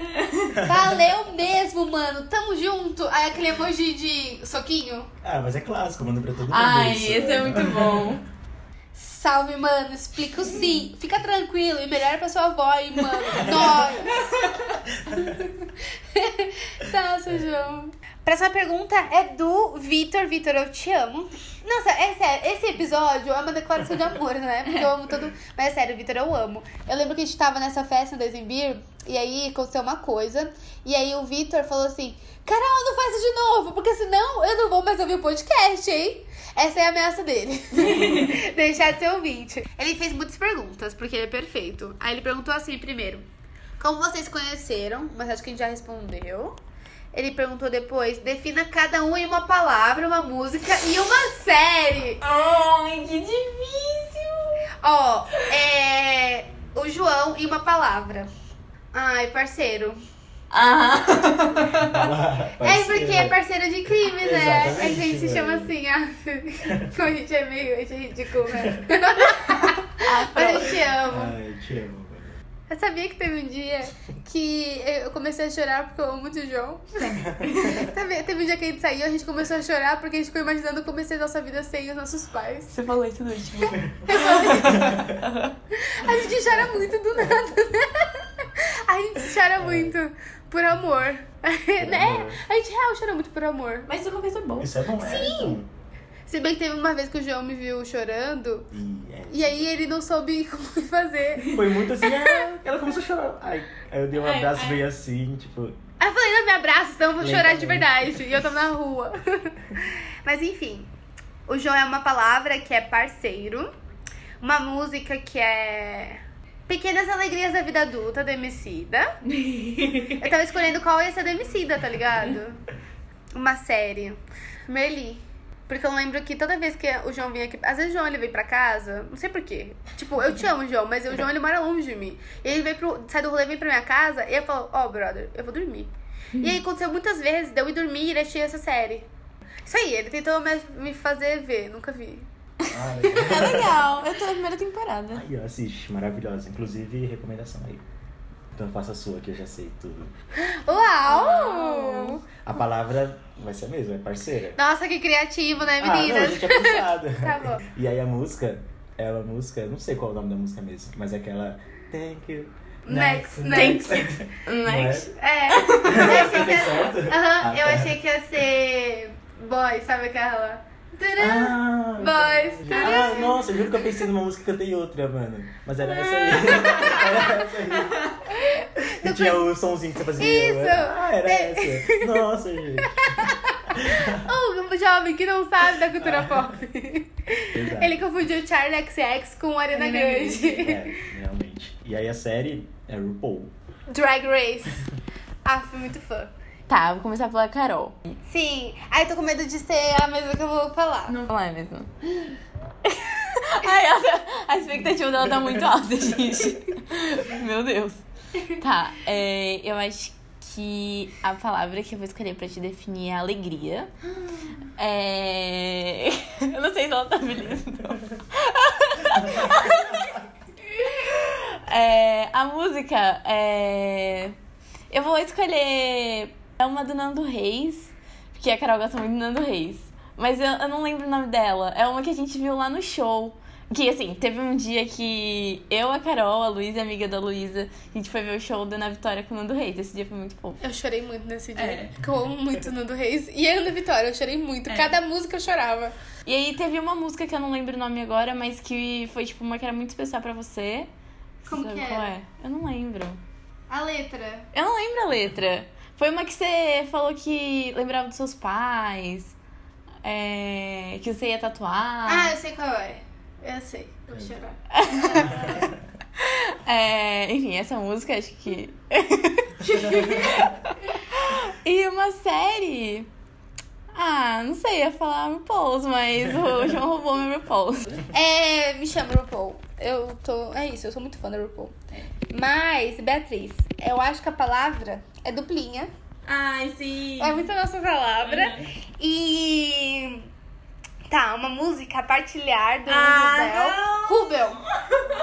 Valeu mesmo, mano! Tamo junto! Aí aquele emoji de soquinho. Ah, mas é clássico, manda pra todo mundo. Ai, isso. esse é muito bom. Salve, mano! Explico sim! Fica tranquilo e melhor pra sua avó, hein, mano! Nós! Nossa, João! Próxima pergunta é do Vitor. Vitor, eu te amo. Nossa, é sério, esse episódio é uma declaração de amor, né? Porque eu amo todo. Mas é sério, Vitor, eu amo. Eu lembro que a gente tava nessa festa no Dezembir, e aí aconteceu uma coisa. E aí o Vitor falou assim: Carol, não faz isso de novo, porque senão eu não vou mais ouvir o podcast, hein? Essa é a ameaça dele. Deixar de ser ouvinte. Ele fez muitas perguntas, porque ele é perfeito. Aí ele perguntou assim primeiro: Como vocês conheceram? Mas acho que a gente já respondeu. Ele perguntou depois: defina cada um em uma palavra, uma música e uma série. Ai, que difícil. Ó, é. O João em uma palavra. Ai, parceiro. Ah, É porque é parceiro de crime, né? Exatamente, A gente se chama velho. assim, ah, como a gente é meio, a gente é ridículo, né? Mas eu te amo. Ai, te amo. Eu sabia que teve um dia que eu comecei a chorar porque eu amo muito o João. Teve um dia que a gente saiu, a gente começou a chorar porque a gente ficou imaginando como ia ser a nossa vida sem os nossos pais. você falou isso no último. A gente chora muito do nada, né? A gente chora muito por amor. né? amor. A gente real chora muito por amor. Mas isso é uma coisa boa. Isso é bom, é? Sim. Se bem que teve uma vez que o João me viu chorando E, é, e aí ele não soube como fazer. Foi muito assim, ah, ela começou a chorar. Ai, aí eu dei um Ai, abraço ai. meio assim, tipo, Aí eu falei, não me abraça, senão eu vou chorar de verdade. E eu tava na rua. Mas enfim. O João é uma palavra que é parceiro. Uma música que é. Pequenas Alegrias da Vida Adulta, do Emicida. Eu tava escolhendo qual ia ser do Emicida, tá ligado? Uma série. Merli. Porque eu lembro que toda vez que o João vinha aqui. Às vezes o João ele veio pra casa, não sei porquê. Tipo, eu te amo, João, mas o João ele mora longe de mim. E ele veio pro, sai do rolê, vem pra minha casa e eu falo: Ó, oh, brother, eu vou dormir. E aí aconteceu muitas vezes de eu ir dormir e assistir essa série. Isso aí, ele tentou me fazer ver, nunca vi. Ah, legal. É legal. Eu tô na primeira temporada. Aí, ó, assiste, maravilhosa. Inclusive, recomendação aí. Então faça a sua, que eu já sei tudo. Uau! A palavra vai ser a mesma, é parceira. Nossa, que criativo, né, Ah, não, a meninas? gente é pensado. Tá bom. E aí a música, é uma música, não sei qual é o nome da música mesmo, mas é aquela Thank you. Next, next. Não Next. É, eu achei que ia... Ah, eu tá. achei que ia ser boy, sabe aquela? Tcharam! Ah, Boys, ah, nossa, eu juro que eu pensei numa música e cantei outra, mano. Mas era essa aí. era essa aí. E tinha o somzinho que você fazia. Isso. Ah, era essa. Nossa, gente. Oh, jovem que não sabe da cultura pop. Exato. Ele confundiu Charlie XX com Ariana Ariana Grande. É, realmente. E aí a série é RuPaul. Drag Race. Ah, fui muito fã. Tá, vou começar pela Carol. Sim. Ai, tô com medo de ser a mesma que eu vou falar. Não é mesmo. Ai, a, a expectativa dela tá muito alta, gente. Meu Deus. Tá, é, eu acho que a palavra que eu vou escolher pra te definir é alegria. É... Eu não sei se ela tá feliz, não. É, a música é. Eu vou escolher é uma do Nando Reis, porque a Carol gosta muito do Nando Reis. Mas eu, eu não lembro o nome dela. É uma que a gente viu lá no show. Que assim, teve um dia que eu, a Carol, a Luísa, amiga da Luísa, a gente foi ver o show da Ana Vitória com o Nando Reis. Esse dia foi muito fofo. Eu chorei muito nesse dia. É. Porque eu amo muito no do Reis. E a Ana Vitória, eu chorei muito. É. Cada música eu chorava. E aí teve uma música que eu não lembro o nome agora, mas que foi tipo uma que era muito especial pra você. Como Sabe que qual era? é? Eu não lembro. A letra. Eu não lembro a letra. Foi uma que você falou que lembrava dos seus pais. é, que você ia tatuar. Ah, eu sei qual é. Eu sei. Vou chorar. É, enfim, essa música acho que. e uma série. Ah, não sei, ia falar RuPaul's, mas o João roubou meu RuPaul's. É, me chama RuPaul. Eu tô. É isso, eu sou muito fã da RuPaul. Mas, Beatriz, eu acho que a palavra é duplinha. Ai, sim. É muito a nossa palavra. E. Tá, uma música partilhar do Ah, Rubel. Rubel!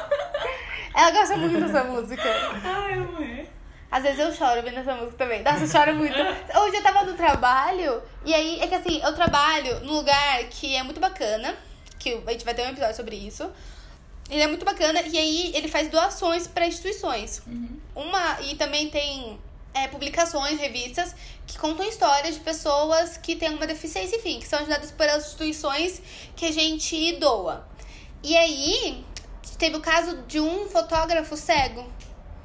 Ela gosta muito dessa música. Ai, amor. Às vezes eu choro vendo essa música também. Nossa, eu choro muito. Hoje eu tava no trabalho, e aí, é que assim, eu trabalho num lugar que é muito bacana, que a gente vai ter um episódio sobre isso. Ele é muito bacana, e aí ele faz doações pra instituições. Uma, e também tem é, publicações, revistas, que contam histórias de pessoas que têm uma deficiência, enfim, que são ajudadas por instituições que a gente doa. E aí, teve o caso de um fotógrafo cego.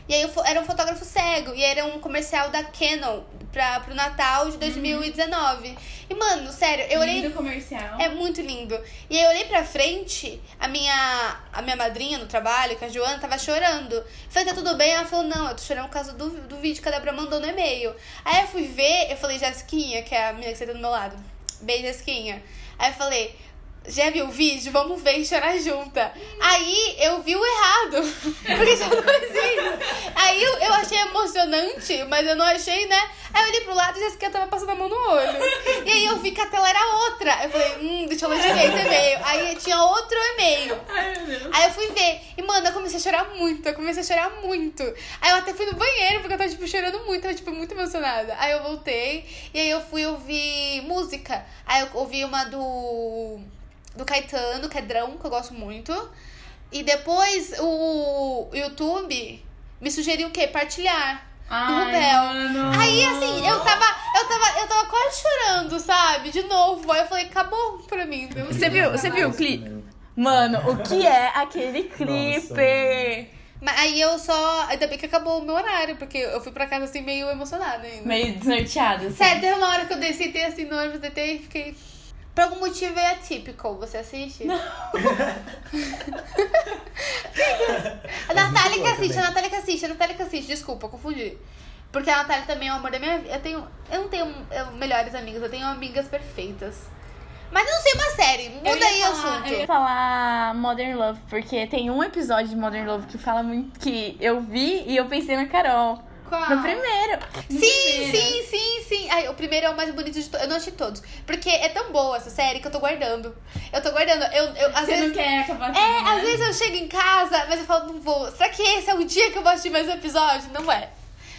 E aí era um fotógrafo cego. E era um comercial da Canon pra, pro Natal de 2019. E, mano, sério, eu olhei. comercial. É muito lindo. E aí eu olhei pra frente, a minha, a minha madrinha no trabalho, que é a Joana, tava chorando. Eu falei, tá tudo bem? Ela falou, não, eu tô chorando por causa do, do vídeo que a Débora mandou no e-mail. Aí eu fui ver, eu falei, Jessiquinha, que é a menina que senta do meu lado. Beijo, Jessiquinha. Aí eu falei, já viu o vídeo? Vamos ver e chorar junta. Aí eu vi o errado. Porque já não existe. Aí eu, eu achei emocionante, mas eu não achei, né? Aí eu olhei pro lado e a Jessica tava passando a mão no olho. E aí eu vi que a tela era outra. Eu falei, hum, deixa eu ler direito o e-mail. Aí tinha outro e-mail. Aí eu fui ver. E, mano, eu comecei a chorar muito. Eu comecei a chorar muito. Aí eu até fui no banheiro, porque eu tava, tipo, chorando muito. Eu tava, tipo, muito emocionada. Aí eu voltei. E aí eu fui ouvir música. Aí eu ouvi uma do... Do Caetano, que é Drão, que eu gosto muito. E depois o YouTube me sugeriu o quê? Partilhar. Do Rubel. Aí, assim, eu tava, eu tava, eu tava quase chorando, sabe? De novo. Aí eu falei, acabou pra mim. Você viu, você viu o clipe? Mano, o que é aquele clipe? Mas aí eu só. Ainda bem que acabou o meu horário, porque eu fui pra casa assim meio emocionada ainda. Meio desnorteado, assim. Sério, teve uma hora que eu desci assim no ônibus, deitei e fiquei. Por algum motivo é atípico. Você assiste? Não. a Natália que assiste, a. Natália que assiste, a Natália que assiste. Desculpa, confundi. Porque a Natália também é o amor da minha vida. Eu tenho. Eu não tenho eh, melhores amigas, eu tenho amigas perfeitas. Mas eu não sei uma série. Muda Eu aí o assunto. Eu ia falar Modern Love, porque tem um episódio de Modern Love que fala muito que eu vi e eu pensei na Carol. Qual? No primeiro. No Sim, primeiro. sim, sim, sim. Ai, o primeiro é o mais bonito de todos. Eu não achei todos. Porque é tão boa essa série que eu tô guardando. Eu tô guardando. Eu, eu, às Você vezes. não quer acabar É, às vezes eu chego em casa, mas eu falo, não vou. Será que esse é o dia que eu vou assistir mais um episódio? Não é.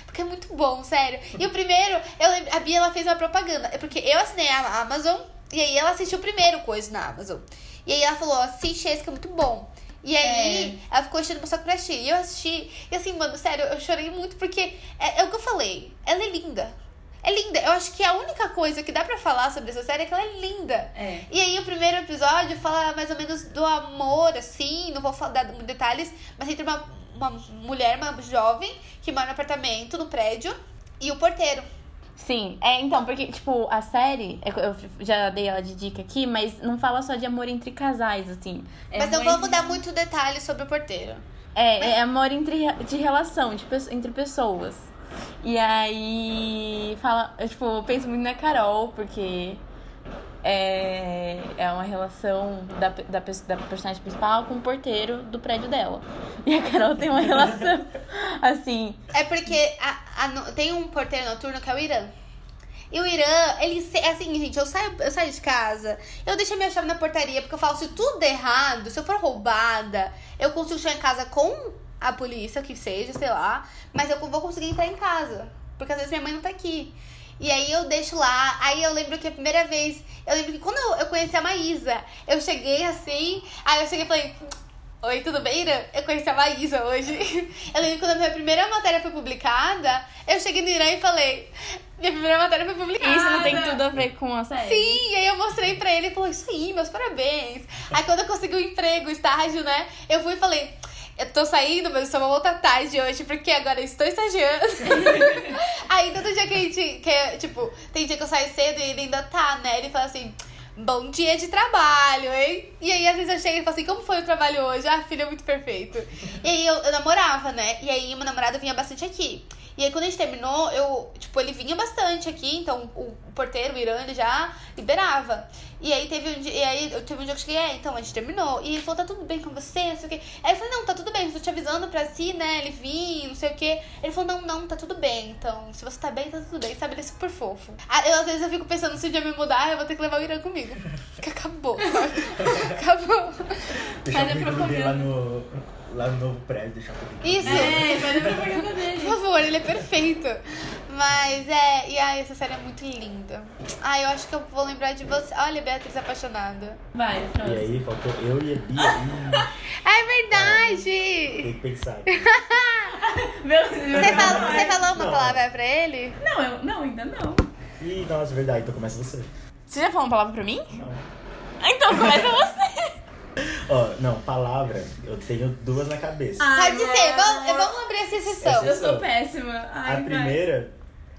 Porque é muito bom, sério. E o primeiro, eu lembro, a Bia ela fez uma propaganda. É porque eu assinei a Amazon e aí ela assistiu o primeiro coisa na Amazon. E aí ela falou, assiste esse que é muito bom. E aí, ela ficou enchendo meu saco pra assistir. E eu assisti. E assim, mano, sério, eu chorei muito porque é, é o que eu falei. Ela é linda. É linda. Eu acho que a única coisa que dá pra falar sobre essa série é que ela é linda. É. E aí o primeiro episódio fala mais ou menos do amor, assim, não vou falar dar detalhes, mas entre uma, uma mulher, uma jovem, que mora no apartamento, no prédio, e o porteiro. Sim, é então, porque, tipo, a série, eu eu já dei ela de dica aqui, mas não fala só de amor entre casais, assim. É mas não amor vamos dar muito detalhe sobre o porteiro. É, é amor entre, de relação, de, entre pessoas. E aí, fala, eu, tipo, eu penso muito na Carol, porque é, é uma relação da, da, da personagem principal com o porteiro do prédio dela. E a Carol tem uma relação, assim, É porque a- a tem um porteiro noturno que é o Irã. E o Irã, ele assim, gente, eu saio, eu saio de casa, eu deixo a minha chave na portaria, porque eu falo, se tudo der errado, se eu for roubada, eu consigo chegar em casa com a polícia, que seja, sei lá, mas eu vou conseguir entrar em casa. Porque às vezes minha mãe não tá aqui. E aí eu deixo lá. Aí eu lembro que a primeira vez. Eu lembro que quando eu, eu conheci a Maísa, eu cheguei assim. Aí eu cheguei e falei. Oi, tudo bem, Irã? Eu conheci a Maísa hoje. Eu lembro que quando a minha primeira matéria foi publicada, eu cheguei no Irã e falei: Minha primeira matéria foi publicada. isso não tem tudo a ver com a série. Sim, e aí eu mostrei pra ele e falou, isso aí, meus parabéns. Aí quando eu consegui o emprego, o estágio, né? Eu fui e falei, eu tô saindo, mas eu só vou voltar tarde hoje, porque agora eu estou estagiando. aí todo dia que a gente, que, tipo, tem dia que eu saio cedo e ele ainda tá, né? Ele fala assim, bom dia de trabalho, hein? E aí às vezes eu chego e falo assim, como foi o trabalho hoje? Ah, filho, é muito perfeito. E aí eu, eu namorava, né? E aí meu namorado vinha bastante aqui. E aí quando a gente terminou, eu, tipo, ele vinha bastante aqui, então o, o porteiro, o Irã, ele já liberava. E aí teve um dia, e aí eu teve um dia que eu cheguei, é, então a gente terminou. E ele falou, tá tudo bem com você, não sei o quê. Aí eu falei, não, tá tudo bem, tô te avisando pra si, né, ele vir, não sei o quê. Ele falou, não, não, tá tudo bem, então, se você tá bem, tá tudo bem, sabe, ele é super fofo. Ah, eu, às vezes eu fico pensando, se o dia me mudar, eu vou ter que levar o Irã comigo. Que acabou, sabe? acabou. Deixar Faz a o currículo dele lá propaganda. no, lá no novo prédio, deixar currículo. Isso. É, vai dar propaganda Por dele. favor, ele é perfeito. Mas é, e ai, essa série é muito linda. Ai, eu acho que eu vou lembrar de você. Olha, Beatriz apaixonada. Vai, E próximo. aí, faltou eu e a Bia. É verdade! tem que pensar. Meu Você falou, você falou uma Não. palavra pra ele? Não, eu, não, ainda não. Ih, nossa, verdade, então começa você. Você já falou uma palavra pra mim? Não. Então começa você. Ó, não, palavra, eu tenho duas na cabeça. Pode ser, vamos, vamos abrir essa exceção. Eu sou péssima. Ai, a vai. primeira.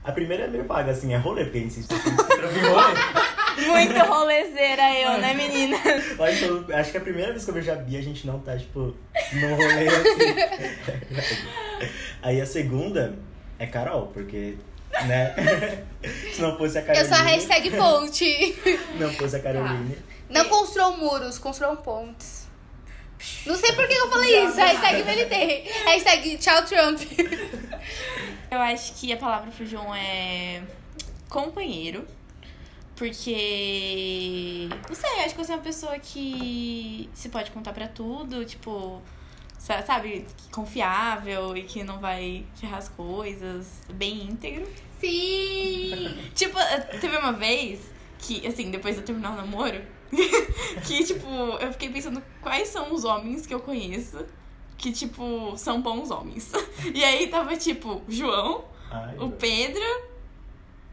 A primeira é meio vaga, assim, é rolê, porque a gente escrever rolê. Muito rolezeira eu, né, menina? Mas eu acho que a primeira vez que eu vejo a Bia, a gente não tá, tipo, num rolê assim. Aí a segunda é Carol, porque, né? Se não fosse a Eu Caroline. sou a hashtag ponte. Não fosse a Caroline. Não construam muros, construam pontes. Não sei por que eu falei isso. Hashtag VLT. Hashtag tchau Trump. Eu acho que a palavra pro João é companheiro. Porque. Não sei, acho que você é uma pessoa que se pode contar pra tudo, tipo. sa- Sabe, confiável e que não vai ferrar as coisas, bem íntegro. Sim. Tipo, teve uma vez que, assim, depois de eu terminar o namoro, que, tipo, eu fiquei pensando quais são os homens que eu conheço que, tipo, são bons homens. E aí tava, tipo, o João, Ai, o Pedro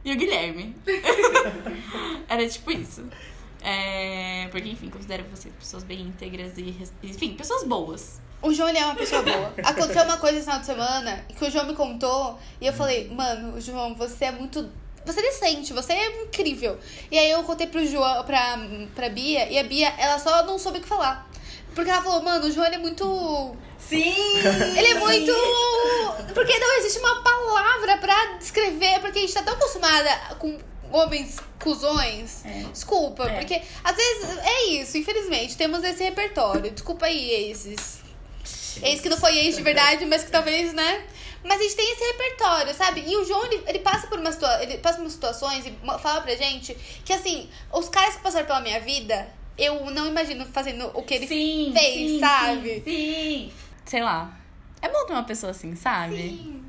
e o Guilherme. Era tipo isso. É, porque, enfim, considero vocês pessoas bem íntegras e, enfim, pessoas boas. O João ele é uma pessoa boa. Aconteceu uma coisa esse final de semana que o João me contou e eu falei, mano, João, você é muito você é decente, você é incrível. E aí eu contei pro João, pra, pra Bia, e a Bia, ela só não soube o que falar. Porque ela falou, mano, o João é muito. Sim! Ele é muito. Porque não existe uma palavra pra descrever, porque a gente tá tão acostumada com homens cuzões. É. Desculpa, É. porque às vezes é isso, infelizmente. Temos esse repertório. Desculpa aí, esses. Ex que não foi ex de verdade, mas que talvez, né? Mas a gente tem esse repertório, sabe? E o João, ele, ele passa por uma situa ele passa por situações e fala pra gente que, assim, os caras que passaram pela minha vida, eu não imagino fazendo o que ele Sim, fez, sim, sabe? Sim, sim. Sei lá. É bom ter uma pessoa assim, sabe? Sim.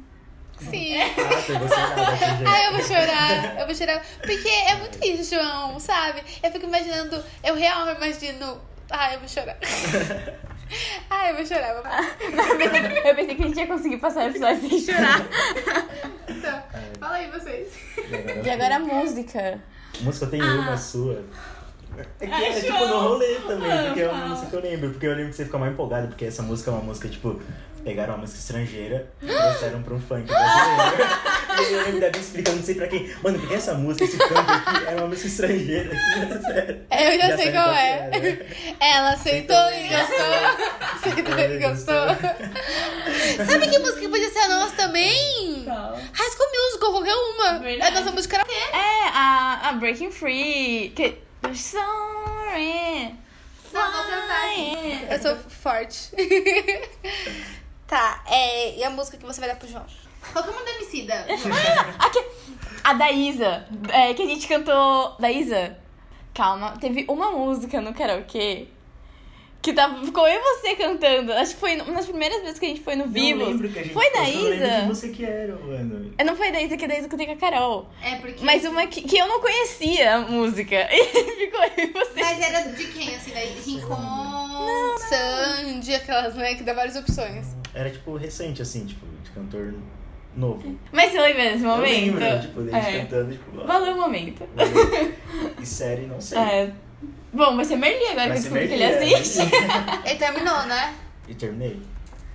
Sim. Ah, gente. Ai, eu vou chorar, eu vou chorar. Porque é muito isso, João, sabe? Eu fico imaginando, eu real imagino. Ai, eu vou chorar. Ai, eu vou chorar. Vou... Eu pensei que a gente ia conseguir passar o episódio sem chorar. Então, fala aí vocês. E agora a música. Música tem Ah. uma sua. É que é tipo no rolê também, porque é uma música que eu lembro. Porque eu lembro que você fica mais empolgado, porque essa música é uma música, tipo, pegaram uma música estrangeira e trouxeram pra um funk brasileiro. e eu lembro da Bia explicando, não sei pra quem. Mano, porque essa música, esse funk aqui, era uma música estrangeira. Eu já, Já sei qual qual é. é, né? Ela sentou e gostou. Sentou e gostou. Sabe que música que podia ser a nossa também? High School Musical, qualquer uma. Verdade. A nossa música era o quê? É, a, a Breaking Free. Que... Sorry. Não, cantar Flying. Eu sou forte. tá, é, e a música que você vai dar pro João? Qual que é uma da Emicida? Aqui, a da Isa, é, que a gente cantou. Da Isa? Calma, teve uma música no karaokê que tava, ficou eu e você cantando. Acho que foi uma das primeiras vezes que a gente foi no Não Vivos. lembro que a gente Foi da postou, eu lembro Isa? que era, mano. É, Não foi da Isa, que é da Isa que eu tenho com a Carol. É porque. Mas uma que, que eu não conhecia a música. E ficou eu e você. Mas era de quem, assim, daí? Rincon, Sandy, aquelas, né, que dá várias opções. Era tipo recente, assim, tipo, de cantor novo. Mas você lembra desse Eu momento? lembro, tipo, dele é. cantando, tipo, ó, Valeu o momento. valeu. E série, não sei. É. Bom, vai ser Merli agora Vai que eu descobri que ele é. assiste. Ele terminou, né? E terminei.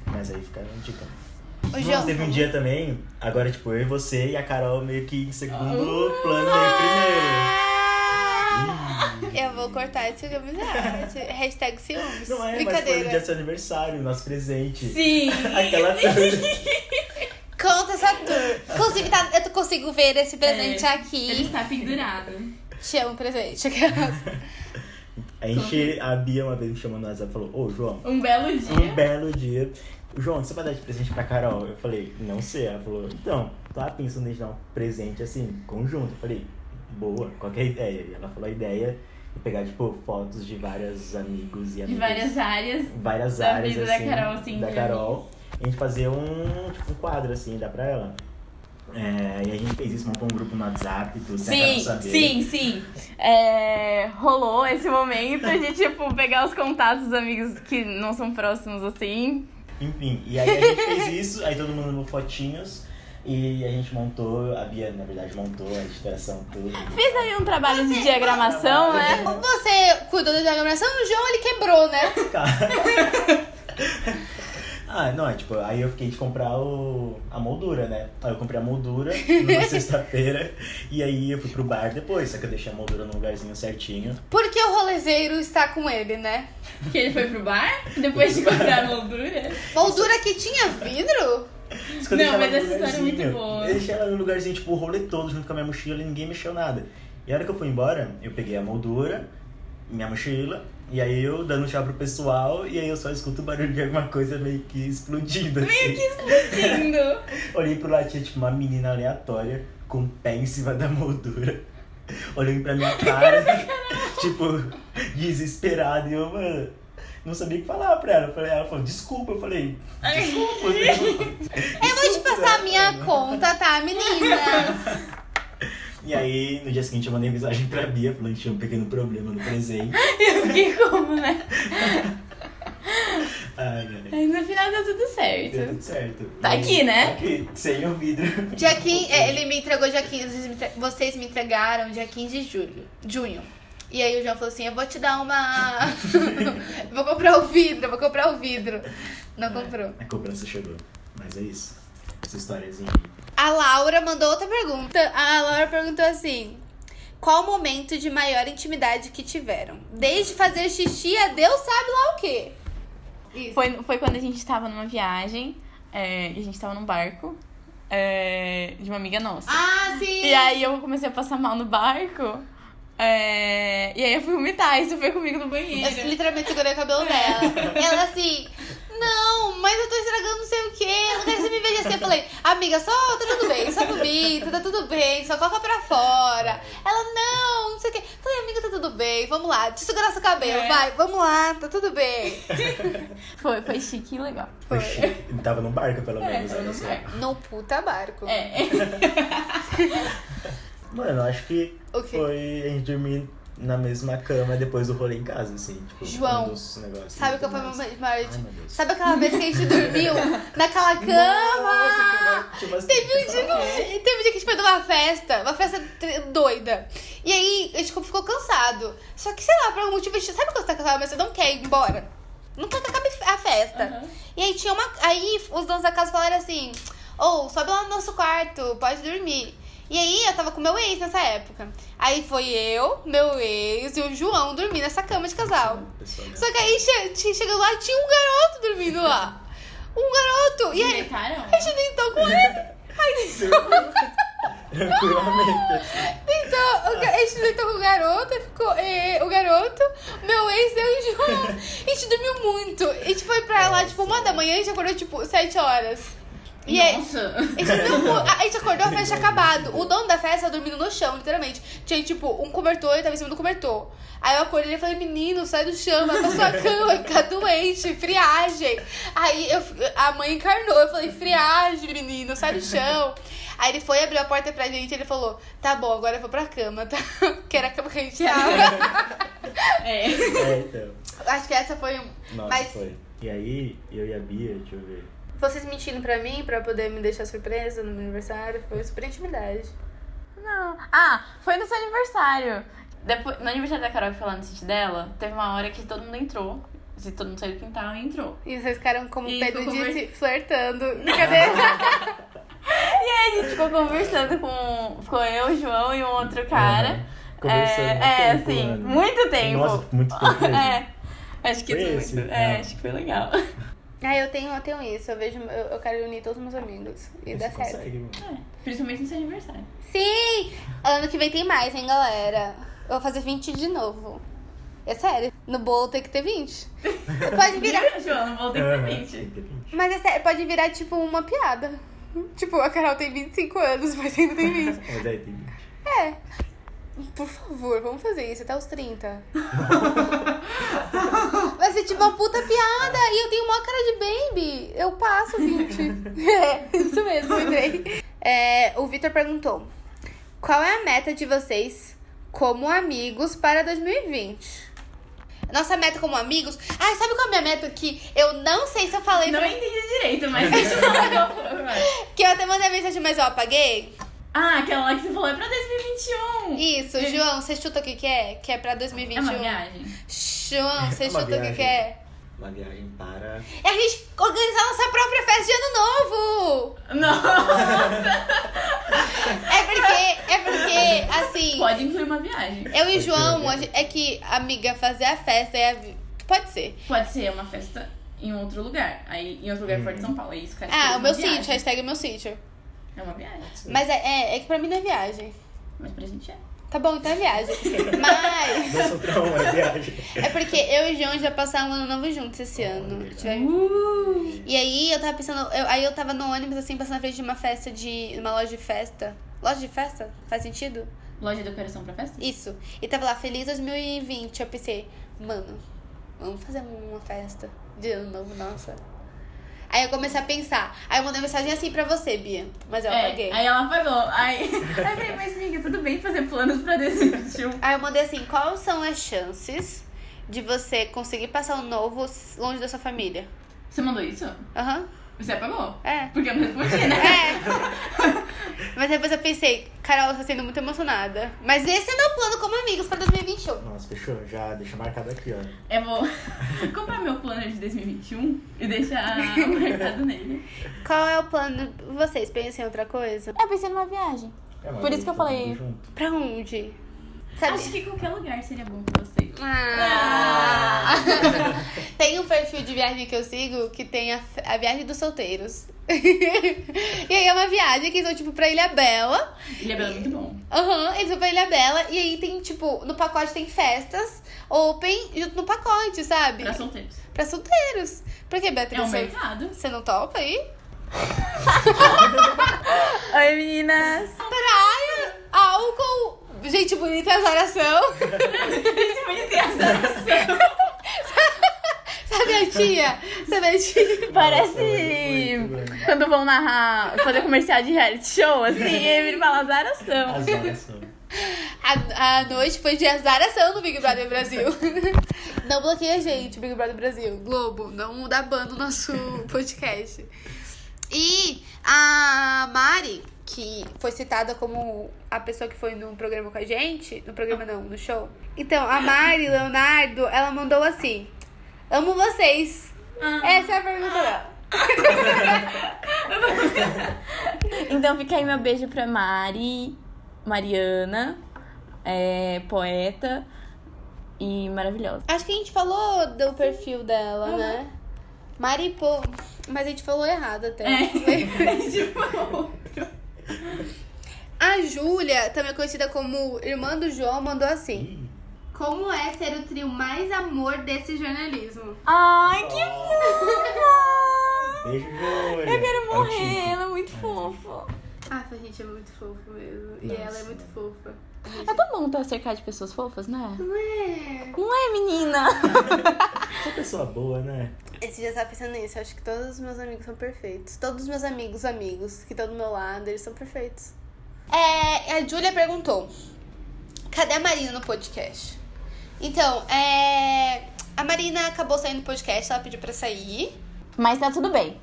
Mas aí ficaram dica. O Nossa, João. teve um dia também, agora, tipo, eu e você e a Carol meio que em segundo plano meio Eu vou cortar esse amizade. Hashtag ciúmes. primeiro. Não é, mas foi no Brincadeira. dia do seu aniversário, nosso presente. Sim. Aquela Conta essa tour. Inclusive, tá, eu consigo ver esse presente É, aqui. Ele está pendurado. Te amo, presente. A gente, a Bia uma vez me chamou no WhatsApp e falou, ô João, Um belo um dia. belo dia. João, você vai dar de presente pra Carol? Eu falei, não sei. Ela falou, então, tava pensando em dar um presente assim, conjunto. Eu falei, boa, qualquer ideia. E ela falou a ideia de pegar, tipo, fotos de vários amigos e De amigas. várias áreas. várias da áreas vida da assim, Carol, assim, da de Carol. A gente fazer um, tipo, um quadro assim, dá pra ela. É, e a gente fez isso, montou um grupo no WhatsApp, tudo, Sim, saber. sim, sim. É, rolou esse momento de, tipo, pegar os contatos dos amigos que não são próximos, assim. Enfim, e aí a gente fez isso, aí todo mundo mandou fotinhos. E a gente montou, a Bia, na verdade, montou a editoração, tudo. Fiz aí um trabalho de diagramação, né? Você cuidou da diagramação, o João ele quebrou, né? Ah, não, é tipo, aí eu fiquei de comprar o, a moldura, né? Aí eu comprei a moldura numa sexta-feira e aí eu fui pro bar depois, só que eu deixei a moldura no lugarzinho certinho. Porque o rolezeiro está com ele, né? Que ele foi pro bar depois de comprar a moldura. Moldura que tinha vidro? Não, mas essa história é muito boa. Eu deixei ela no lugarzinho, tipo, o rolê todo junto com a minha mochila e ninguém mexeu nada. E a hora que eu fui embora, eu peguei a moldura, minha mochila, e aí eu dando tchau pro pessoal, e aí eu só escuto o barulho de alguma coisa meio que explodindo. Meio que Lindo. Olhei pro lado, tinha tipo uma menina aleatória com o pé em cima da moldura. Olhando pra minha cara, tipo, desesperada. E eu, mano, não sabia o que falar pra ela. Falei, ela falou, desculpa. Eu falei, desculpa. Eu vou te passar a minha conta, tá, meninas? E aí, no dia seguinte, eu mandei mensagem pra Bia falando que tinha um pequeno problema no presente. Eu fiquei como, né? Ai, ai. Aí no final deu tudo Deu certo. tudo certo. Tá E- aqui, né? Tá aqui, sem o vidro. Dia 15, é, ele me entregou dia 15, vocês me, entregaram dia 15 de julho, junho. E aí o João falou assim, eu vou te dar uma... vou comprar o vidro, vou comprar o vidro. Não comprou. A cobrança chegou. Mas é isso. Essa historiazinha A Laura mandou outra pergunta. A Laura perguntou assim: Qual o momento de maior intimidade que tiveram? Desde fazer xixi a Deus sabe lá o quê? Isso. Foi, foi quando a gente tava numa viagem, é, e a gente tava num barco é, de uma amiga nossa. Ah, sim! E aí eu comecei a passar mal no barco. É, e aí eu fui vomitar, isso foi comigo no Eu banheiro. literalmente segurei o cabelo dela. Ela assim, não, mas eu tô estragando não sei o quê, eu não quero que você me veja assim. Eu falei, amiga, só tá tudo bem, só vomita, tá tudo bem, só coloca pra fora. Ela, não, não sei o quê. Eu falei, amiga, tá tudo bem, vamos lá, eu segurar seu cabelo, É. vai, vamos lá, tá tudo bem. Foi, foi chique e legal. Foi. Ele tava no barco, pelo É, menos. olha no barco. No puta barco. É. Mano, eu acho que O quê? foi a gente dormir na mesma cama depois do rolê em casa, assim. Tipo, João, um Sabe e qual tudo foi o mais. momento maior? Ai, meu Deus. Sabe aquela vez que a gente dormiu naquela cama? Nossa, que tinha umas- Teve um, dia, que- teve um dia que a gente foi numa festa, uma festa doida. E aí a gente ficou cansado. Só que, sei lá, por algum motivo, a gente, sabe quando você tá cansado, mas você não quer ir embora? Não quer que acabe a festa. Aham. E aí tinha uma. Aí os donos da casa falaram assim: Ô, sobe lá no nosso quarto, pode dormir. E aí eu tava com meu ex nessa época. Aí foi eu, meu ex e o João dormir nessa cama de casal. Pessoal, né? Só que aí che che- chegando lá, tinha um garoto dormindo lá. Um garoto. E aí, Deitaram? a gente deitou com ele. Aí Tranquilamente. assim. deitou, o ga- a gente deitou com o garoto, aí ficou eh, o garoto, meu ex, eu e o João. A gente dormiu muito. A gente foi pra lá, tipo, uma da manhã, a gente acordou, tipo, sete horas. E Nossa. a gente, mu- a gente acordou, a festa tinha acabado. O dono da festa tava dormindo no chão, literalmente. Tinha, tipo, um cobertor, ele tava em cima do cobertor. Aí eu acordei e falei, menino, sai do chão, vai pra sua cama, vai ficar doente, friagem. Aí eu, a mãe encarnou, eu falei, friagem, menino, sai do chão. Aí ele foi, abriu a porta pra gente e ele falou, tá bom, agora eu vou pra cama, tá? Que era a cama que a gente tava. É. É, então. Acho que essa foi um... Nossa, Mas foi. E aí, eu e a Bia, deixa eu ver. Vocês mentindo pra mim, pra poder me deixar surpresa no meu aniversário, foi super intimidade. Não. Ah, foi no seu aniversário. Depois, no aniversário da Carol que foi lá no sítio dela, teve uma hora que todo mundo entrou. Se todo mundo saiu do quintal, entrou. E vocês ficaram, como o E Pedro disse, flertando. Brincadeira. E aí a gente ficou conversando com. Ficou eu, o João e um outro cara. Aham. Conversando É, é tempo, assim, mano. muito tempo. Nossa, muito tempo. É. Acho que Foi esse? muito. É, Ah. acho que foi legal. Ah, eu tenho, eu tenho isso. Eu vejo, eu, eu quero unir todos os meus amigos. E dá Você certo. consegue, mano. É, principalmente no seu aniversário. Sim! Ano que vem tem mais, hein, galera? Eu vou fazer 20 de novo. É sério. No bolo tem que ter 20. Pode virar. Voltei Aham, pra tem 20. que ter 20. Mas é sério, pode virar tipo uma piada. Tipo, a Carol tem 25 anos, mas ainda tem 20. Mas aí tem 20. É. Por favor, vamos fazer isso até os 30. Vai ser tipo uma puta piada e eu tenho uma cara de baby. Eu passo 20. é, isso mesmo, lembrei. É, o Vitor perguntou: Qual é a meta de vocês como amigos para 2020? Nossa meta como amigos. Ai, sabe qual é a minha meta que eu não sei se eu falei Não pra... entendi direito, mas. Que eu até mandei mensagem, mas eu apaguei. Ah, aquela lá que você falou é pra 2021. Isso, João, você chuta o que, que é? Que é pra É 2021. uma viagem. João, você É chuta o que, que é? Uma viagem para. É a gente organizar nossa própria festa de ano novo! Não. É porque, é porque, assim, Pode incluir uma viagem. eu e o Pode João, é que, amiga, fazer a festa é a... Pode ser. Pode ser uma festa em outro lugar. Aí, em outro lugar fora de São Paulo. É isso, cara. Ah, o meu viagem. sítio, hashtag meu sítio. É uma viagem. Mas é, é, é que pra mim não é viagem. Mas pra gente é. Tá bom, então é viagem. Mas Dois contra um, é viagem. é porque eu e o João já passaram um ano novo juntos esse ano. verdade. Tivemos- Uh! E aí eu tava pensando, eu- aí eu tava no ônibus assim, passando na frente de uma festa de. uma loja de festa. Loja de festa? Faz sentido? Loja de decoração pra festa? Isso. E tava lá, feliz 2020. Eu pensei, mano, vamos fazer uma festa de ano novo, nossa. Aí eu comecei a pensar. Aí eu mandei mensagem assim pra você, Bia. Mas eu apaguei. É, aí ela apagou. Aí, aí eu falei, mas amiga, tudo bem fazer planos pra 2021. Aí eu mandei assim, quais são as chances de você conseguir passar o novo longe da sua família? Você mandou isso? Aham. Você apagou? É. Porque eu não respondi, né? É. Mas depois eu pensei, Carol, tá sendo muito emocionada. Mas esse é meu plano como amigos pra 2021. Nossa, fechou. Já deixa marcado aqui, ó. Eu vou comprar meu planner de 2021 e deixar marcado nele. Qual é o plano vocês? Pensem em outra coisa? Eu pensei numa viagem. É, Por isso que eu falei-. Pra onde? Sabe? Acho que qualquer lugar seria bom pra vocês. Ah. tem um perfil de viagem que eu sigo que tem a, a viagem dos solteiros. e aí é uma viagem que eles vão, tipo, pra Ilha Bela. Ele é belo, muito bom. Aham, eles vão pra Ilha Bela. E aí tem, tipo, no pacote tem festas open junto no pacote, sabe? Pra solteiros. Pra solteiros. Por que, Beatriz? É um você- mercado. Você não topa aí? Oi, meninas. Praia, álcool, gente bonita, azaração. Sabe a tia? Sabe a tia? Parece quando vão narrar, fazer comercial de reality show, assim, e ele fala azaração. Azaração. A, a noite foi de azaração no Big Brother Brasil. Não bloqueia a gente, Big Brother Brasil. Globo, não dá ban no nosso podcast. E a Mari, que foi citada como a pessoa que foi no programa com a gente, no programa não, no show. Então, a Mari Leonardo, ela mandou assim: Amo vocês. Essa é a pergunta dela. Então fica aí meu beijo pra Mari, Mariana, é, poeta e maravilhosa. Acho que a gente falou do perfil dela, né? Mari, pô. Mas a gente falou errado até. A Júlia, também conhecida como irmã do João, mandou assim. Como é ser o trio mais amor desse jornalismo? Ai, que fofa! Beijo, Júlia. Eu quero É morrer, ela é muito fofa. Ah, a gente é muito fofo mesmo. E Nossa. ela é muito fofa. Gente- É tão bom estar cercado de pessoas fofas, né? Não é? Não é, menina? Uma pessoa boa, né? Esse dia eu tava pensando nisso. Eu acho que todos os meus amigos são perfeitos. Todos os meus amigos, amigos que estão do meu lado, eles são perfeitos. É, a Júlia perguntou: cadê a Marina no podcast? Então, é. A Marina acabou saindo do podcast, ela pediu pra sair. Mas tá tudo bem.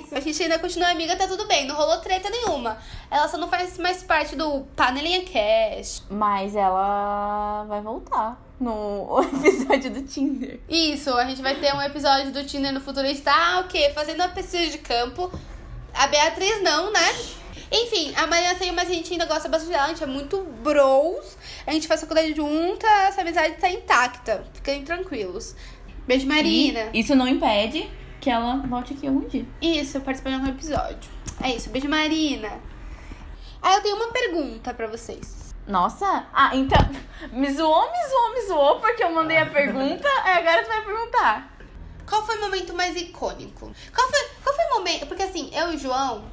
Isso. A gente ainda continua amiga, tá tudo bem. Não rolou treta nenhuma. Ela só não faz mais parte do Panelinha Cash. Mas ela vai voltar no episódio do Tinder. Isso, a gente vai ter um episódio do Tinder no futuro. A gente tá, o quê? Fazendo uma pesquisa de campo. A Beatriz não, né? Enfim, a Maria saiu, mas a gente ainda gosta bastante dela. A gente é muito bros. A gente faz faculdade junta. Essa amizade tá intacta. Fiquem tranquilos. Beijo, Marina. E isso não impede que ela volte aqui algum dia. Isso, participar de algum episódio. É isso, beijo, Marina. Ah, eu tenho uma pergunta pra vocês. Nossa, ah, então. Me zoou, me zoou, me zoou, porque eu mandei a pergunta, aí agora tu vai perguntar. Qual foi o momento mais icônico? Qual foi, qual foi o momento? Porque assim, eu e o João,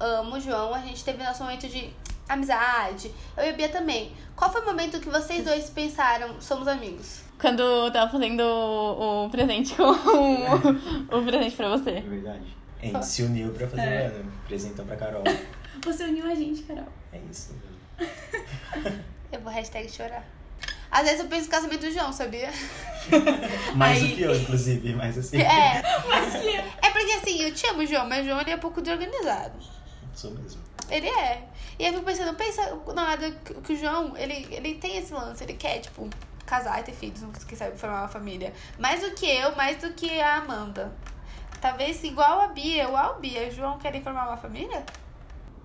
amo o João, a gente teve nosso momento de amizade. Eu e a Bia também. Qual foi o momento que vocês dois pensaram, somos amigos? Quando eu tava fazendo o, o presente com o, o presente pra É você. verdade. A gente se uniu pra fazer É. o ano. Apresentou pra Carol. Você uniu a gente, Carol. É isso. Eu vou hashtag chorar. Às vezes eu penso no casamento do João, sabia? Mais Aí- do que eu, inclusive, mas assim. É. É porque assim, eu te amo, João, mas o João ele é um pouco desorganizado. Sou mesmo. Ele é. E eu fico pensando, pensa na hora que que o João, ele, ele tem esse lance, ele quer, tipo, casar e ter filhos, não quer sabe, formar uma família. Mais do que eu, mais do que a Amanda. Talvez igual a Bia, igual a Bia. O João quer formar uma família?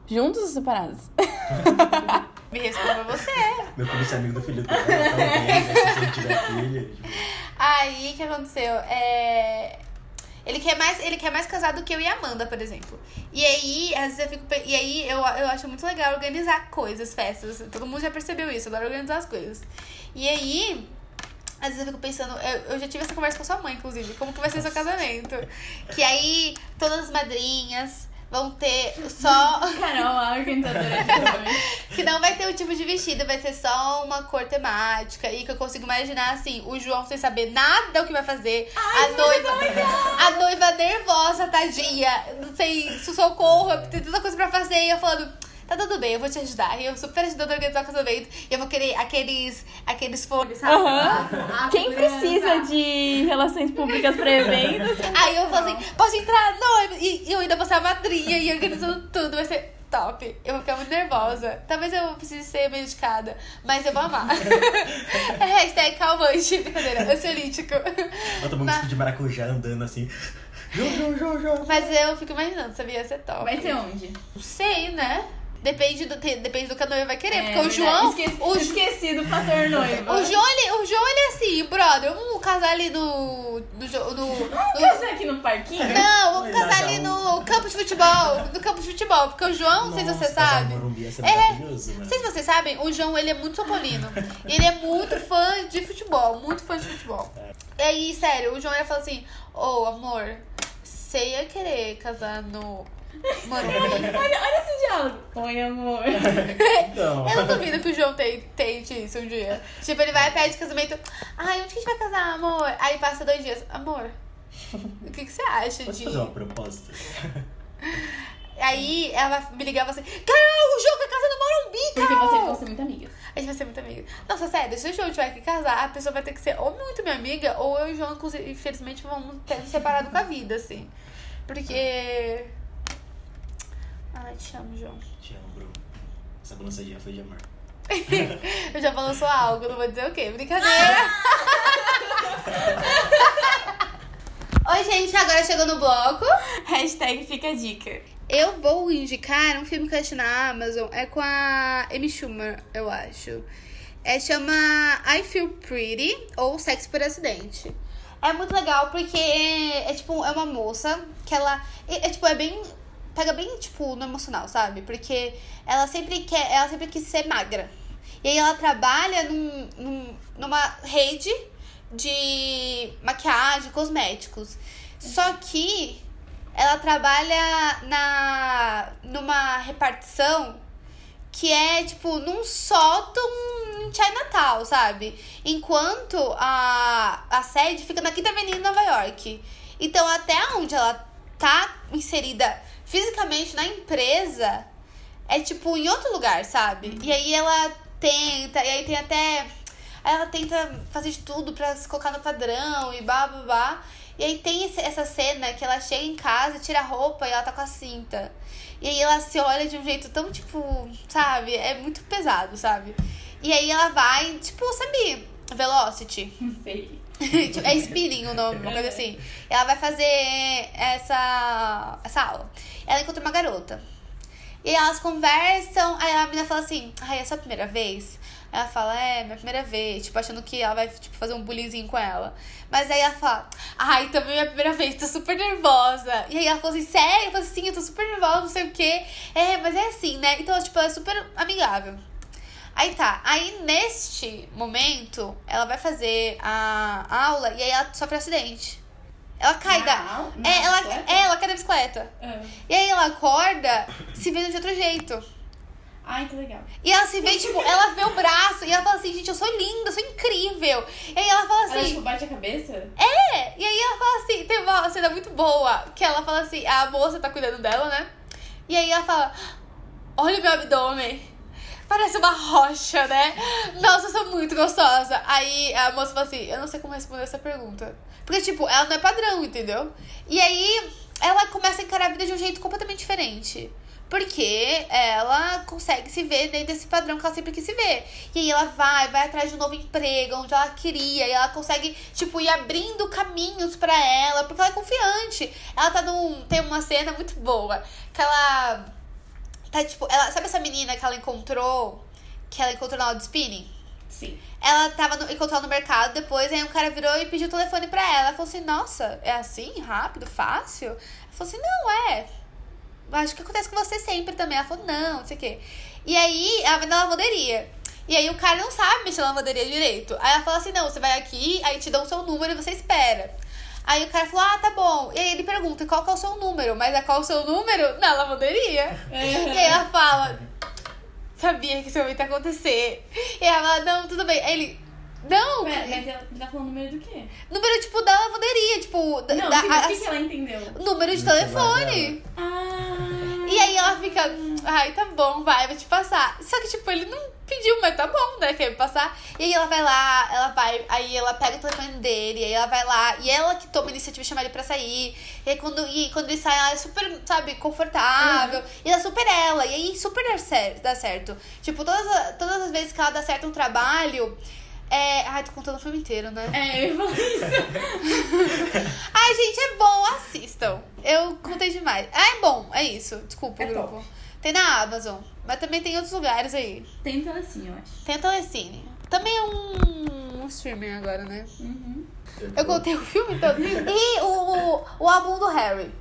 Juntos ou separados? Me responda você. Meu filho é amigo do filho dela, talvez, né, se ele tiver filho. Aí, o que aconteceu? É... Ele quer, mais, ele quer mais casar do que eu e a Amanda, por exemplo. E aí, às vezes eu fico. E aí eu, eu acho muito legal organizar coisas, festas. Todo mundo já percebeu isso, adoro organizar as coisas. E aí. Às vezes eu fico pensando, eu, eu já tive essa conversa com sua mãe, inclusive, como que vai ser seu casamento? Que aí todas as madrinhas vão ter só. Carol, a de casamento. Que não vai ter o tipo de vestido, vai ser só uma cor temática. E que eu consigo imaginar assim, o João sem saber nada o que vai fazer. a noiva. A noiva nervosa, tadinha. Não sei, se socorro, tem tanta coisa pra fazer. E eu falando. Tá tudo bem, eu vou te ajudar. E eu super ajudando a organizar o casamento. E eu vou querer aqueles, aqueles fones, sabe? Aham. A- a Quem branca. precisa de relações públicas pra eventos. Aí eu falo assim, posso entrar? Não, e e eu ainda vou ser a madrinha e organizando tudo, vai ser top. Eu vou ficar muito nervosa. Talvez eu precise ser medicada, mas eu vou amar. é hashtag calmante, brincadeira, ansiolítico. Eu tomo um Mas- de maracujá andando assim. Jô, jô, jô, jô. Mas eu fico imaginando, sabia? Ia ser top. Vai ser onde? Não sei, né? Depende do, te- depende do que a noiva vai querer. É, porque o verdade. João. Esqueci, O, esqueci do fator noiva. o João, ele, o João, ele é assim, brother. Vamos casar ali no. No. no, no Casar aqui no parquinho? não, vamos Vai casar dar ali um- no campo de futebol. No campo de futebol. Porque o João, não sei se você sabe. ser É. maravilhoso, né? Não sei se vocês sabem, o João ele é muito sopolino. E ele é muito fã de futebol, muito fã de futebol. E aí, sério, o João ia falar assim, ô amor, você ia querer casar no Morumbi? Olha, olha esse diálogo. Oi, amor. Então. Eu não duvido que o João te- tente isso um dia. Tipo, ele vai pede casamento. Ai, onde que a gente vai casar, amor? Aí passa dois dias. Amor, o que, que você acha Posso de. fazer uma proposta? Aí ela vai me ligar e falar assim: Carol, o João quer casar no Morumbi, Porque Carol! vocês vão ser muito amigas. A gente vai ser muito amiga. Nossa, sério, se o João tiver que casar, a pessoa vai ter que ser ou muito minha amiga, ou eu e o João, inclusive, infelizmente, vamos ter se separado com a vida, assim. Porque. Ai, te amo, João. Te amo, Bruno. Essa balançadinha foi de amor. Eu já balançou algo, não vou dizer o quê. Brincadeira! Oi, gente, agora chegou no bloco. Hashtag fica a dica. Eu vou indicar um filme que eu achei na Amazon. É com a Amy Schumer, eu acho. É, chama I Feel Pretty ou Sexo por Acidente. É muito legal porque é, é, tipo, é uma moça que ela. É, é, tipo, é bem. Pega bem, tipo, no emocional, sabe? Porque ela sempre quer. Ela sempre quis ser magra. E aí ela trabalha num, num- numa rede de maquiagem, cosméticos. Só que ela trabalha na numa repartição que é tipo num sótão em Chinatown, sabe? Enquanto a, a sede fica na Quinta Avenida em Nova York. Então até onde ela tá inserida fisicamente na empresa é tipo em outro lugar, sabe? E aí ela tenta, e aí tem até. Ela tenta fazer de tudo pra se colocar no padrão e blá blá blá. E aí tem esse- essa cena que ela chega em casa, tira a roupa e ela tá com a cinta. E aí ela se olha de um jeito tão, tipo, sabe? É muito pesado, sabe? E aí ela vai, tipo, sabe, Velocity. Sei. Tipo, é spinning o nome, uma coisa assim. Ela vai fazer essa, essa aula. Ela encontra uma garota. E elas conversam, aí a menina fala assim, ai, é a sua primeira vez? Ela fala, é, minha primeira vez, tipo, achando que ela vai, tipo, fazer um bullyingzinho com ela. Mas aí ela fala, ai, também é minha primeira vez, tô super nervosa. E aí ela falou assim, sério? Eu falei assim, sim, eu tô super nervosa, não sei o quê. É, mas é assim, né? Então, tipo, ela é super amigável. Aí tá, aí neste momento, ela vai fazer a aula e aí ela sofre um acidente. Ela cai Na da. Na É ela, bicicleta? é, ela cai da bicicleta. Ah. E aí ela acorda se vendo de outro jeito. Ai, que legal. E ela se vê, tipo, ela vê o braço e ela fala assim, gente, eu sou linda, eu sou incrível. E aí ela fala Ela, assim, tipo, bate a cabeça? é! E aí ela fala assim, tem uma cena muito boa, que ela fala assim, a moça tá cuidando dela, né? E aí ela fala, olha o meu abdômen. Parece uma rocha, né? Nossa, eu sou muito gostosa. Aí a moça fala assim, eu não sei como responder essa pergunta. Porque, tipo, ela não é padrão, entendeu? E aí ela começa a encarar a vida de um jeito completamente diferente. Porque ela consegue se ver dentro desse padrão que ela sempre quis se ver. E aí ela vai, vai atrás de um novo emprego, onde ela queria. E ela consegue, tipo, ir abrindo caminhos pra ela, porque ela é confiante. Ela tá num. Tem uma cena muito boa. Que ela. Tá, tipo, ela. Sabe essa menina que ela encontrou? Que ela encontrou na aula de spinning? Sim. Ela tava no, encontrou no mercado depois, aí um cara virou e pediu o telefone pra ela. Ela falou assim, nossa, é assim, rápido, fácil? Ela falou assim, não, é. Acho que acontece com você sempre também. Ela falou, não, não sei o quê. E aí, ela vai na lavanderia. E aí o cara não sabe mexer na lavanderia direito. Aí ela fala assim, não, você vai aqui, aí te dão o seu número e você espera. Aí o cara falou, ah, tá bom. E aí ele pergunta, qual que é o seu número? Mas é qual o seu número? Na lavanderia. E aí ela fala, sabia que isso ia acontecer. E ela fala, não, tudo bem. Aí ele, não, Mas, mas ela tá falando número do quê? número, tipo, da lavanderia, tipo, da, Não, da- sim, mas o a- que, que ela entendeu? número de telefone. Ah. E aí ela fica, ai, tá bom, vai, vou te passar. Só que, tipo, ele não pediu, mas tá bom, né? Quer me passar. E aí ela vai lá, ela vai, aí ela pega o telefone dele, aí ela vai lá, e ela que toma a iniciativa de chamar ele pra sair. E aí quando, e quando ele sai, ela é super, sabe, confortável. E ela super ela, e aí super dá certo. Dá certo. Tipo, todas, todas as vezes que ela dá certo um trabalho. É. Ai, tô contando o filme inteiro, né? É, eu falar isso. Ai, gente, é bom, assistam. Eu contei demais. Ah, é bom, é isso. Desculpa, É grupo. top. Tem na Amazon, mas também tem em outros lugares aí. Tem assim, eu acho. Tem Telecine. Também é um, um streaming agora, né? Uhum. Eu contei o filme todo. E o, o, o álbum do Harry.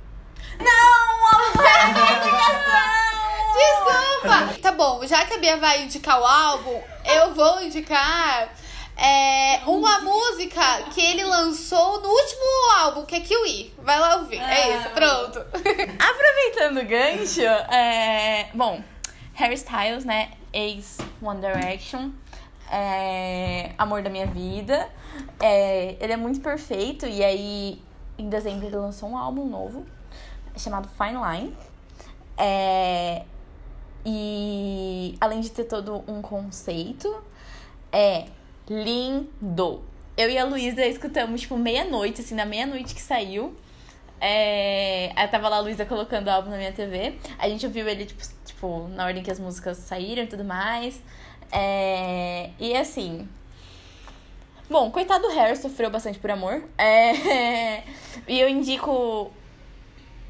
Não, Desculpa! Tá bom, já que a Bia vai indicar o álbum, eu vou indicar é, uma música que ele lançou no último álbum, que é Kiwi. Vai lá ouvir. É isso, pronto. Aproveitando o gancho, é... bom, Harry Styles, né? Ex One Direction, é... amor da minha vida. É... Ele é muito perfeito e aí em dezembro ele lançou um álbum novo chamado Fine Line. É... E além de ter todo um conceito, é lindo. Eu e a Luísa escutamos, tipo, meia-noite, assim, na meia-noite que saiu. É, aí tava lá a Luísa colocando o álbum na minha TV. A gente ouviu ele, tipo, tipo, na ordem que as músicas saíram e tudo mais. É, e assim. Bom, coitado do Harry, sofreu bastante por amor. É, e eu indico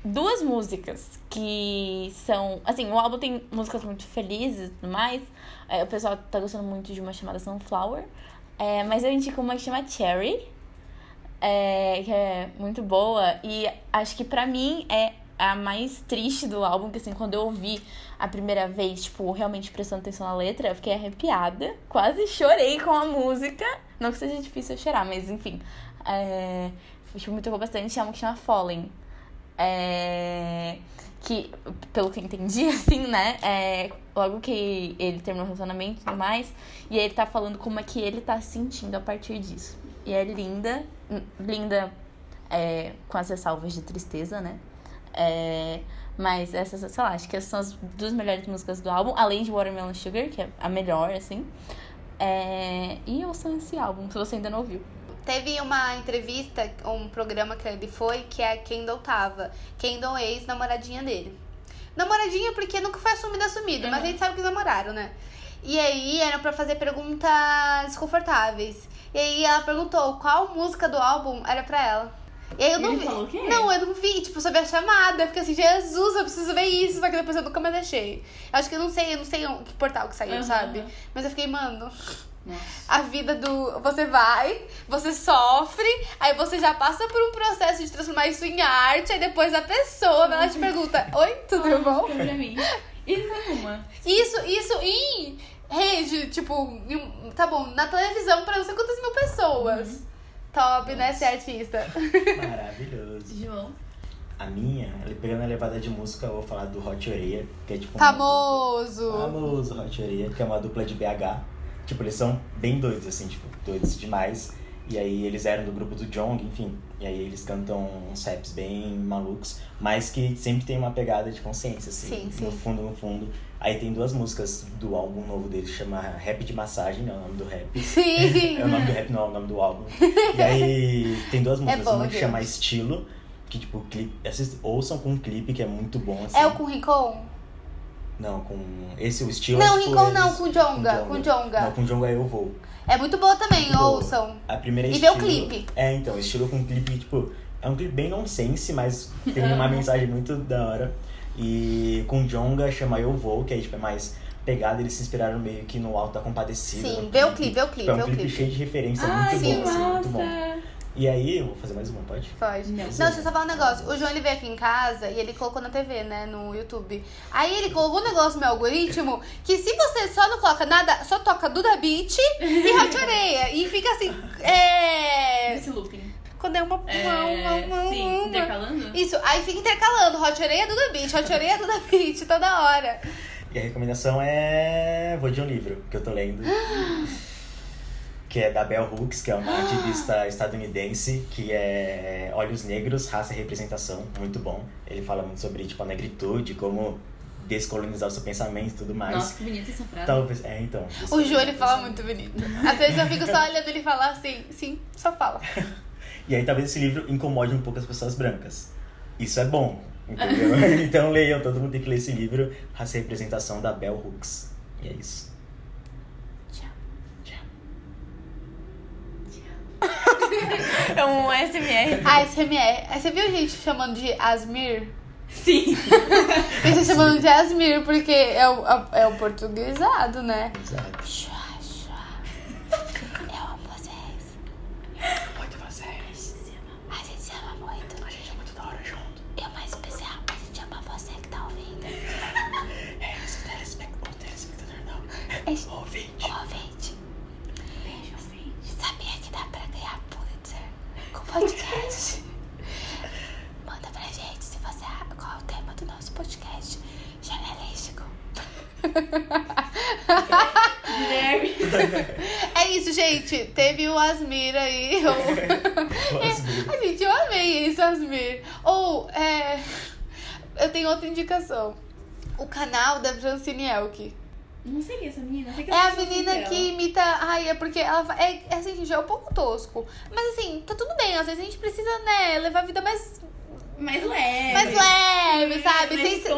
duas músicas que são. Assim, o álbum tem músicas muito felizes e tudo mais. É, o pessoal tá gostando muito de uma chamada Sunflower. É, mas eu indico uma que chama Cherry. É, que é muito boa. E acho que pra mim é a mais triste do álbum, que assim, quando eu ouvi a primeira vez, tipo, realmente prestando atenção na letra, eu fiquei arrepiada. Quase chorei com a música. Não que seja difícil eu chorar, mas enfim. É, tipo, me tocou bastante. É uma que chama Fallen. É, que, pelo que entendi, assim, né? É, logo que ele terminou o relacionamento e tudo mais. E aí ele tá falando como é que ele tá se sentindo a partir disso. E é linda, linda é, com as ressalvas de tristeza, né? É, mas essas, sei lá, acho que essas são as duas melhores músicas do álbum, além de Watermelon Sugar, que é a melhor, assim. É, e ouçam esse álbum, se você ainda não ouviu. Teve uma entrevista, um programa que ele foi, que a Kendall tava. Kendall é ex-namoradinha dele. Namoradinha porque nunca foi assumida assumida, mas a gente sabe que eles namoraram, né? E aí era pra fazer perguntas desconfortáveis. E aí ela perguntou qual música do álbum era pra ela. E aí eu não Ele vi. falou o quê? Não, eu não vi, tipo, sobre a chamada. Eu fiquei assim, Jesus, eu preciso ver isso, só que depois eu nunca mais deixei. Eu acho que eu não sei, eu não sei que portal que saiu, Aham. sabe? Mas eu fiquei, mano, Nossa. a vida do. Você vai, você sofre, aí você já passa por um processo de transformar isso em arte, aí depois a pessoa ela te pergunta: Oi, tudo bom? Fica pra mim. E nenhuma. Isso, isso em rede, tipo, em tá bom, na televisão pra não sei quantas mil pessoas. Top, né, ser artista? Maravilhoso. João. A minha, ele pegando a levada de música, eu vou falar do Hot Oreia, que é tipo. um- Famoso. Famoso Hot Oreia, que é uma dupla de BH. Tipo, eles são bem doidos, assim, tipo, doidos demais. E aí eles eram do grupo do Jong, enfim. E aí eles cantam uns raps bem malucos, mas que sempre tem uma pegada de consciência, assim. Sim, No sim. fundo, no fundo. Aí tem duas músicas do álbum novo deles, chama Rap de Massagem, né? O nome do rap. Sim. É o nome do rap, não é o nome do álbum. E aí tem duas músicas, bom, uma que chama Estilo, que tipo, clipe, assist, ouçam com um clipe que é muito bom, assim. É o com Rincon? Não, com. Esse o estilo. Não, é, tipo, Rincon não, com Jonga. Com Jonga. Não, com Jonga eu vou. É muito boa também, Muito boa. ouçam. A primeira é E vê o estilo- clipe. É, então, estilo com clipe, tipo, é um clipe bem nonsense, mas tem uma mensagem muito da hora. E com Jonga chama Eu Vou, que aí tipo, é mais pegada, eles se inspiraram meio que no Alto da Compadecida. Sim, vê o clipe, vê o clipe, Tipo, é um vê o clipe clipe. cheio de referência, Ai, muito bom, assim, muito bom. E aí, eu vou fazer mais uma, pode? Pode. Não. Não, deixa eu só falar um negócio. O João ele veio aqui em casa e ele colocou na TV, né? No YouTube. Aí ele colocou um negócio no meu algoritmo que se você só não coloca nada, só toca Duda Beat e Hot Areia. E fica assim. É. Esse looping. Quando é uma. É, uma, uma, uma, sim, uma. intercalando? Isso, aí fica intercalando. Hot Areia, Duda Beat, Hot Areia, Duda Beat, toda hora. E a recomendação é. Vou de um livro que eu tô lendo. que é da Bell Hooks, que é uma ativista estadunidense, que é Olhos Negros, Raça e Representação, muito bom. Ele fala muito sobre tipo, a negritude, como descolonizar o seu pensamento e tudo mais. Nossa, que bonita essa frase. Talvez, é, então. O Ju, ele fala muito bonito. Às vezes eu fico só olhando ele falar assim, sim, só fala. E aí talvez esse livro incomode um pouco as pessoas brancas. Isso é bom, entendeu? então leiam, todo mundo tem que ler esse livro, a representação da Bell Hooks. E é isso. Tchau. Tchau. É um SMR. ASMR. Aí você viu gente chamando de Asmir? Sim. Tem gente chamando de Asmir porque é o, é o portuguesado, né? Exato. Chua, chua. Eu amo vocês. Muito vocês. A gente se ama muito. A gente é muito da hora junto. E o mais especial, a gente ama você que tá ouvindo. É esse telespectador, telespectador não. Esse- Ouvinte. Ouvinte. Beijo, ouvinte. Sabia que dá pra ganhar Pulitzer com podcast? Manda pra gente se você. Qual é o tema do nosso podcast? Jornalístico. É isso, gente. Teve o Asmir aí. o- Asmir. Ai, gente, eu amei isso, Asmir. Ou, é. Eu tenho outra indicação. O canal da Francine Elk. Não sei quem é essa menina. Sei que É a menina dela. que imita. Ai, é porque ela. É, é assim, já é um pouco tosco. Mas assim, tá tudo bem. Às vezes a gente precisa, né, levar a vida mais, Mais leve. mais leve, sabe? Mais Sem se,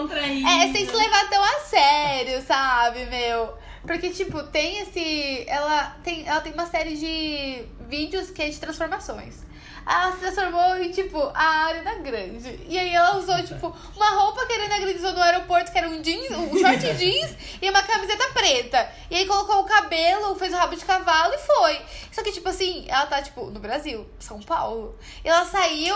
é, sem se levar tão a sério, sabe, meu? Porque, tipo, tem esse. Ela tem, ela tem uma série de vídeos que é de transformações. Ela se transformou em, tipo, a Ariana Grande. E aí ela usou, tipo, uma roupa que a Ariana Grande usou no aeroporto, que era um jeans, um short jeans e uma camiseta preta. E aí colocou o cabelo, fez o rabo de cavalo e foi. Só que, tipo assim, ela tá, tipo, no Brasil, São Paulo. E ela saiu,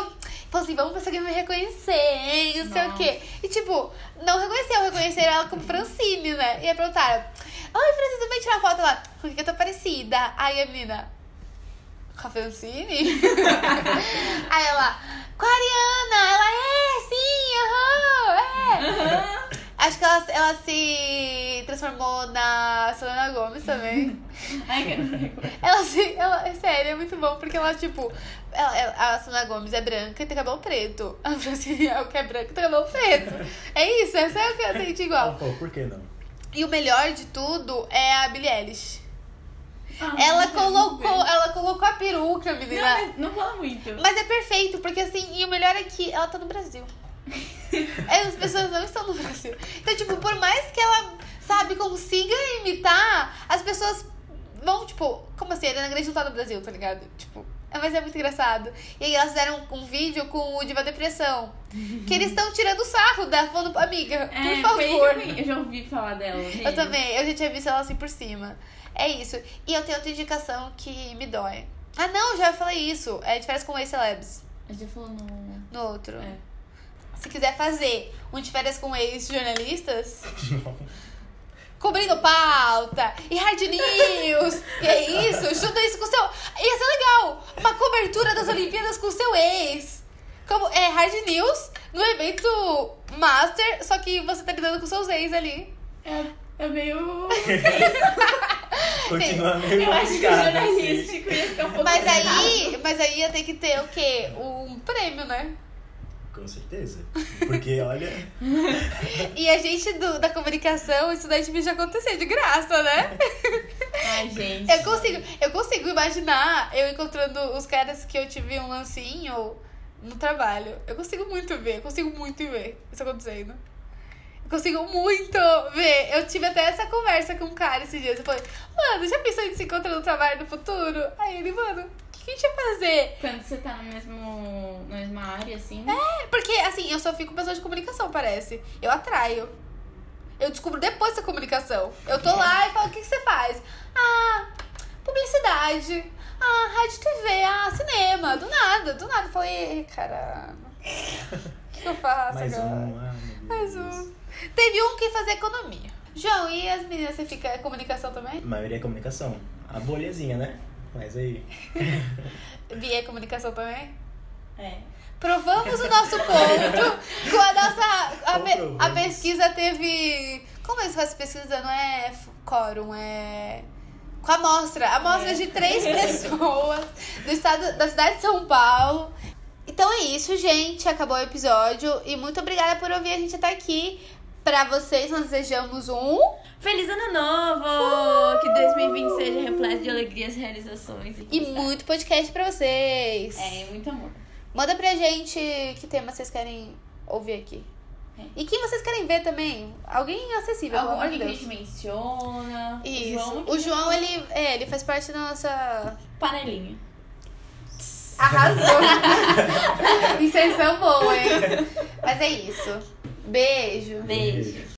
falou assim, vamos ver se alguém me reconhecer, hein, não sei o Nossa. quê. E, tipo, não reconheceu, reconheceram ela como Francine, né? E aí perguntaram, oi, Francine, vai tirar foto lá? Com que eu tô parecida? Aí a menina, com a Francine? aí ela, com a Ariana. Ela, é, sim, aham, é. Acho que ela, ela se transformou na Selena Gomes também. Ela se. Ela, é sério, é muito bom, porque ela, tipo. Ela, ela- a Selena Gomes é branca e tem cabelo preto. A Francine é o que é branca e tem cabelo preto. É isso, essa é o que eu de igual. Pô, por que não? E o melhor de tudo é a Billie Eilish. Ah, Ela não, colocou, não, ela colocou a peruca, não, menina. mas não fala muito. Mas é perfeito, porque assim, e o melhor é que ela tá no Brasil. As pessoas não estão no Brasil. Então, tipo, por mais que ela, sabe, consiga imitar, as pessoas vão, tipo, como assim? A Ariana Grande não tá no Brasil, tá ligado? Tipo, é, mas é muito engraçado. E aí elas fizeram um, um vídeo com o Diva Depressão. Que eles estão tirando sarro da falando, amiga, por É, favor. foi eu, já ouvi falar dela. Eu também, eu já tinha visto ela assim por cima. É isso. E eu tenho outra indicação que me dói. Ah, não, já falei isso. É de férias com ex-celebs. A gente falou no. No outro. É. Se quiser fazer um de férias com ex-jornalistas, cobrindo pauta e hard news, e é isso, junta isso com o seu. Ia ser legal! Uma cobertura das Olimpíadas com o seu ex. Como é hard news no evento master, só que você tá lidando com seus ex ali. É, é meio. Continua meio Eu acho que o assim. jornalístico ia ficar um pouco. Mas aí, mas aí ia ter que ter o quê? Um prêmio, né? Com certeza. Porque, olha, E a gente do- da comunicação, isso daí devia acontecer de graça, né? Ai, gente. Eu consigo, eu consigo imaginar eu encontrando os caras que eu tive um lancinho no trabalho. Eu consigo muito ver, eu consigo muito ver isso acontecendo. Consigo muito ver. Eu tive até essa conversa com um cara esses dias. Eu falei, mano, já pensou em se encontrar no trabalho no futuro? Aí ele, mano, o que, que a gente vai fazer? Quando você tá no mesmo, na mesma área, assim. É, porque assim, eu só fico com pessoas de comunicação, parece. Eu atraio. Eu descubro depois da comunicação. Eu tô lá e falo, o que, que você faz? Ah, publicidade. Ah, rádio TV. Ah, cinema. Do nada, do nada. Eu falei, "Ih, caramba. O que eu faço mais agora? um. Meu Mais um. Teve um que fazia economia. João, e as meninas, você fica comunicação também? A maioria é comunicação. A bolhazinha, né? Mas aí. Bia é comunicação também? É. Provamos o nosso ponto com a nossa. A, pe- a pesquisa teve. Como é que faz pesquisa? Não é quórum, é. Com a amostra. Amostra É. de três pessoas do estado, da cidade de São Paulo. Então é isso, gente. Acabou o episódio. E muito obrigada por ouvir a gente até aqui. Pra vocês, nós desejamos um. Feliz ano novo! Que 2020 seja repleto de alegrias, realizações e, E muito podcast pra vocês. É, muito amor. Manda pra gente que tema vocês querem ouvir aqui. É. E quem vocês querem ver também? Alguém acessível, Algum alguém que a gente menciona. Isso. O João, O João, ele, é, ele faz parte da nossa. panelinha. Arrasou! Inserção boa, hein? Mas é isso. Beijo. Beijo.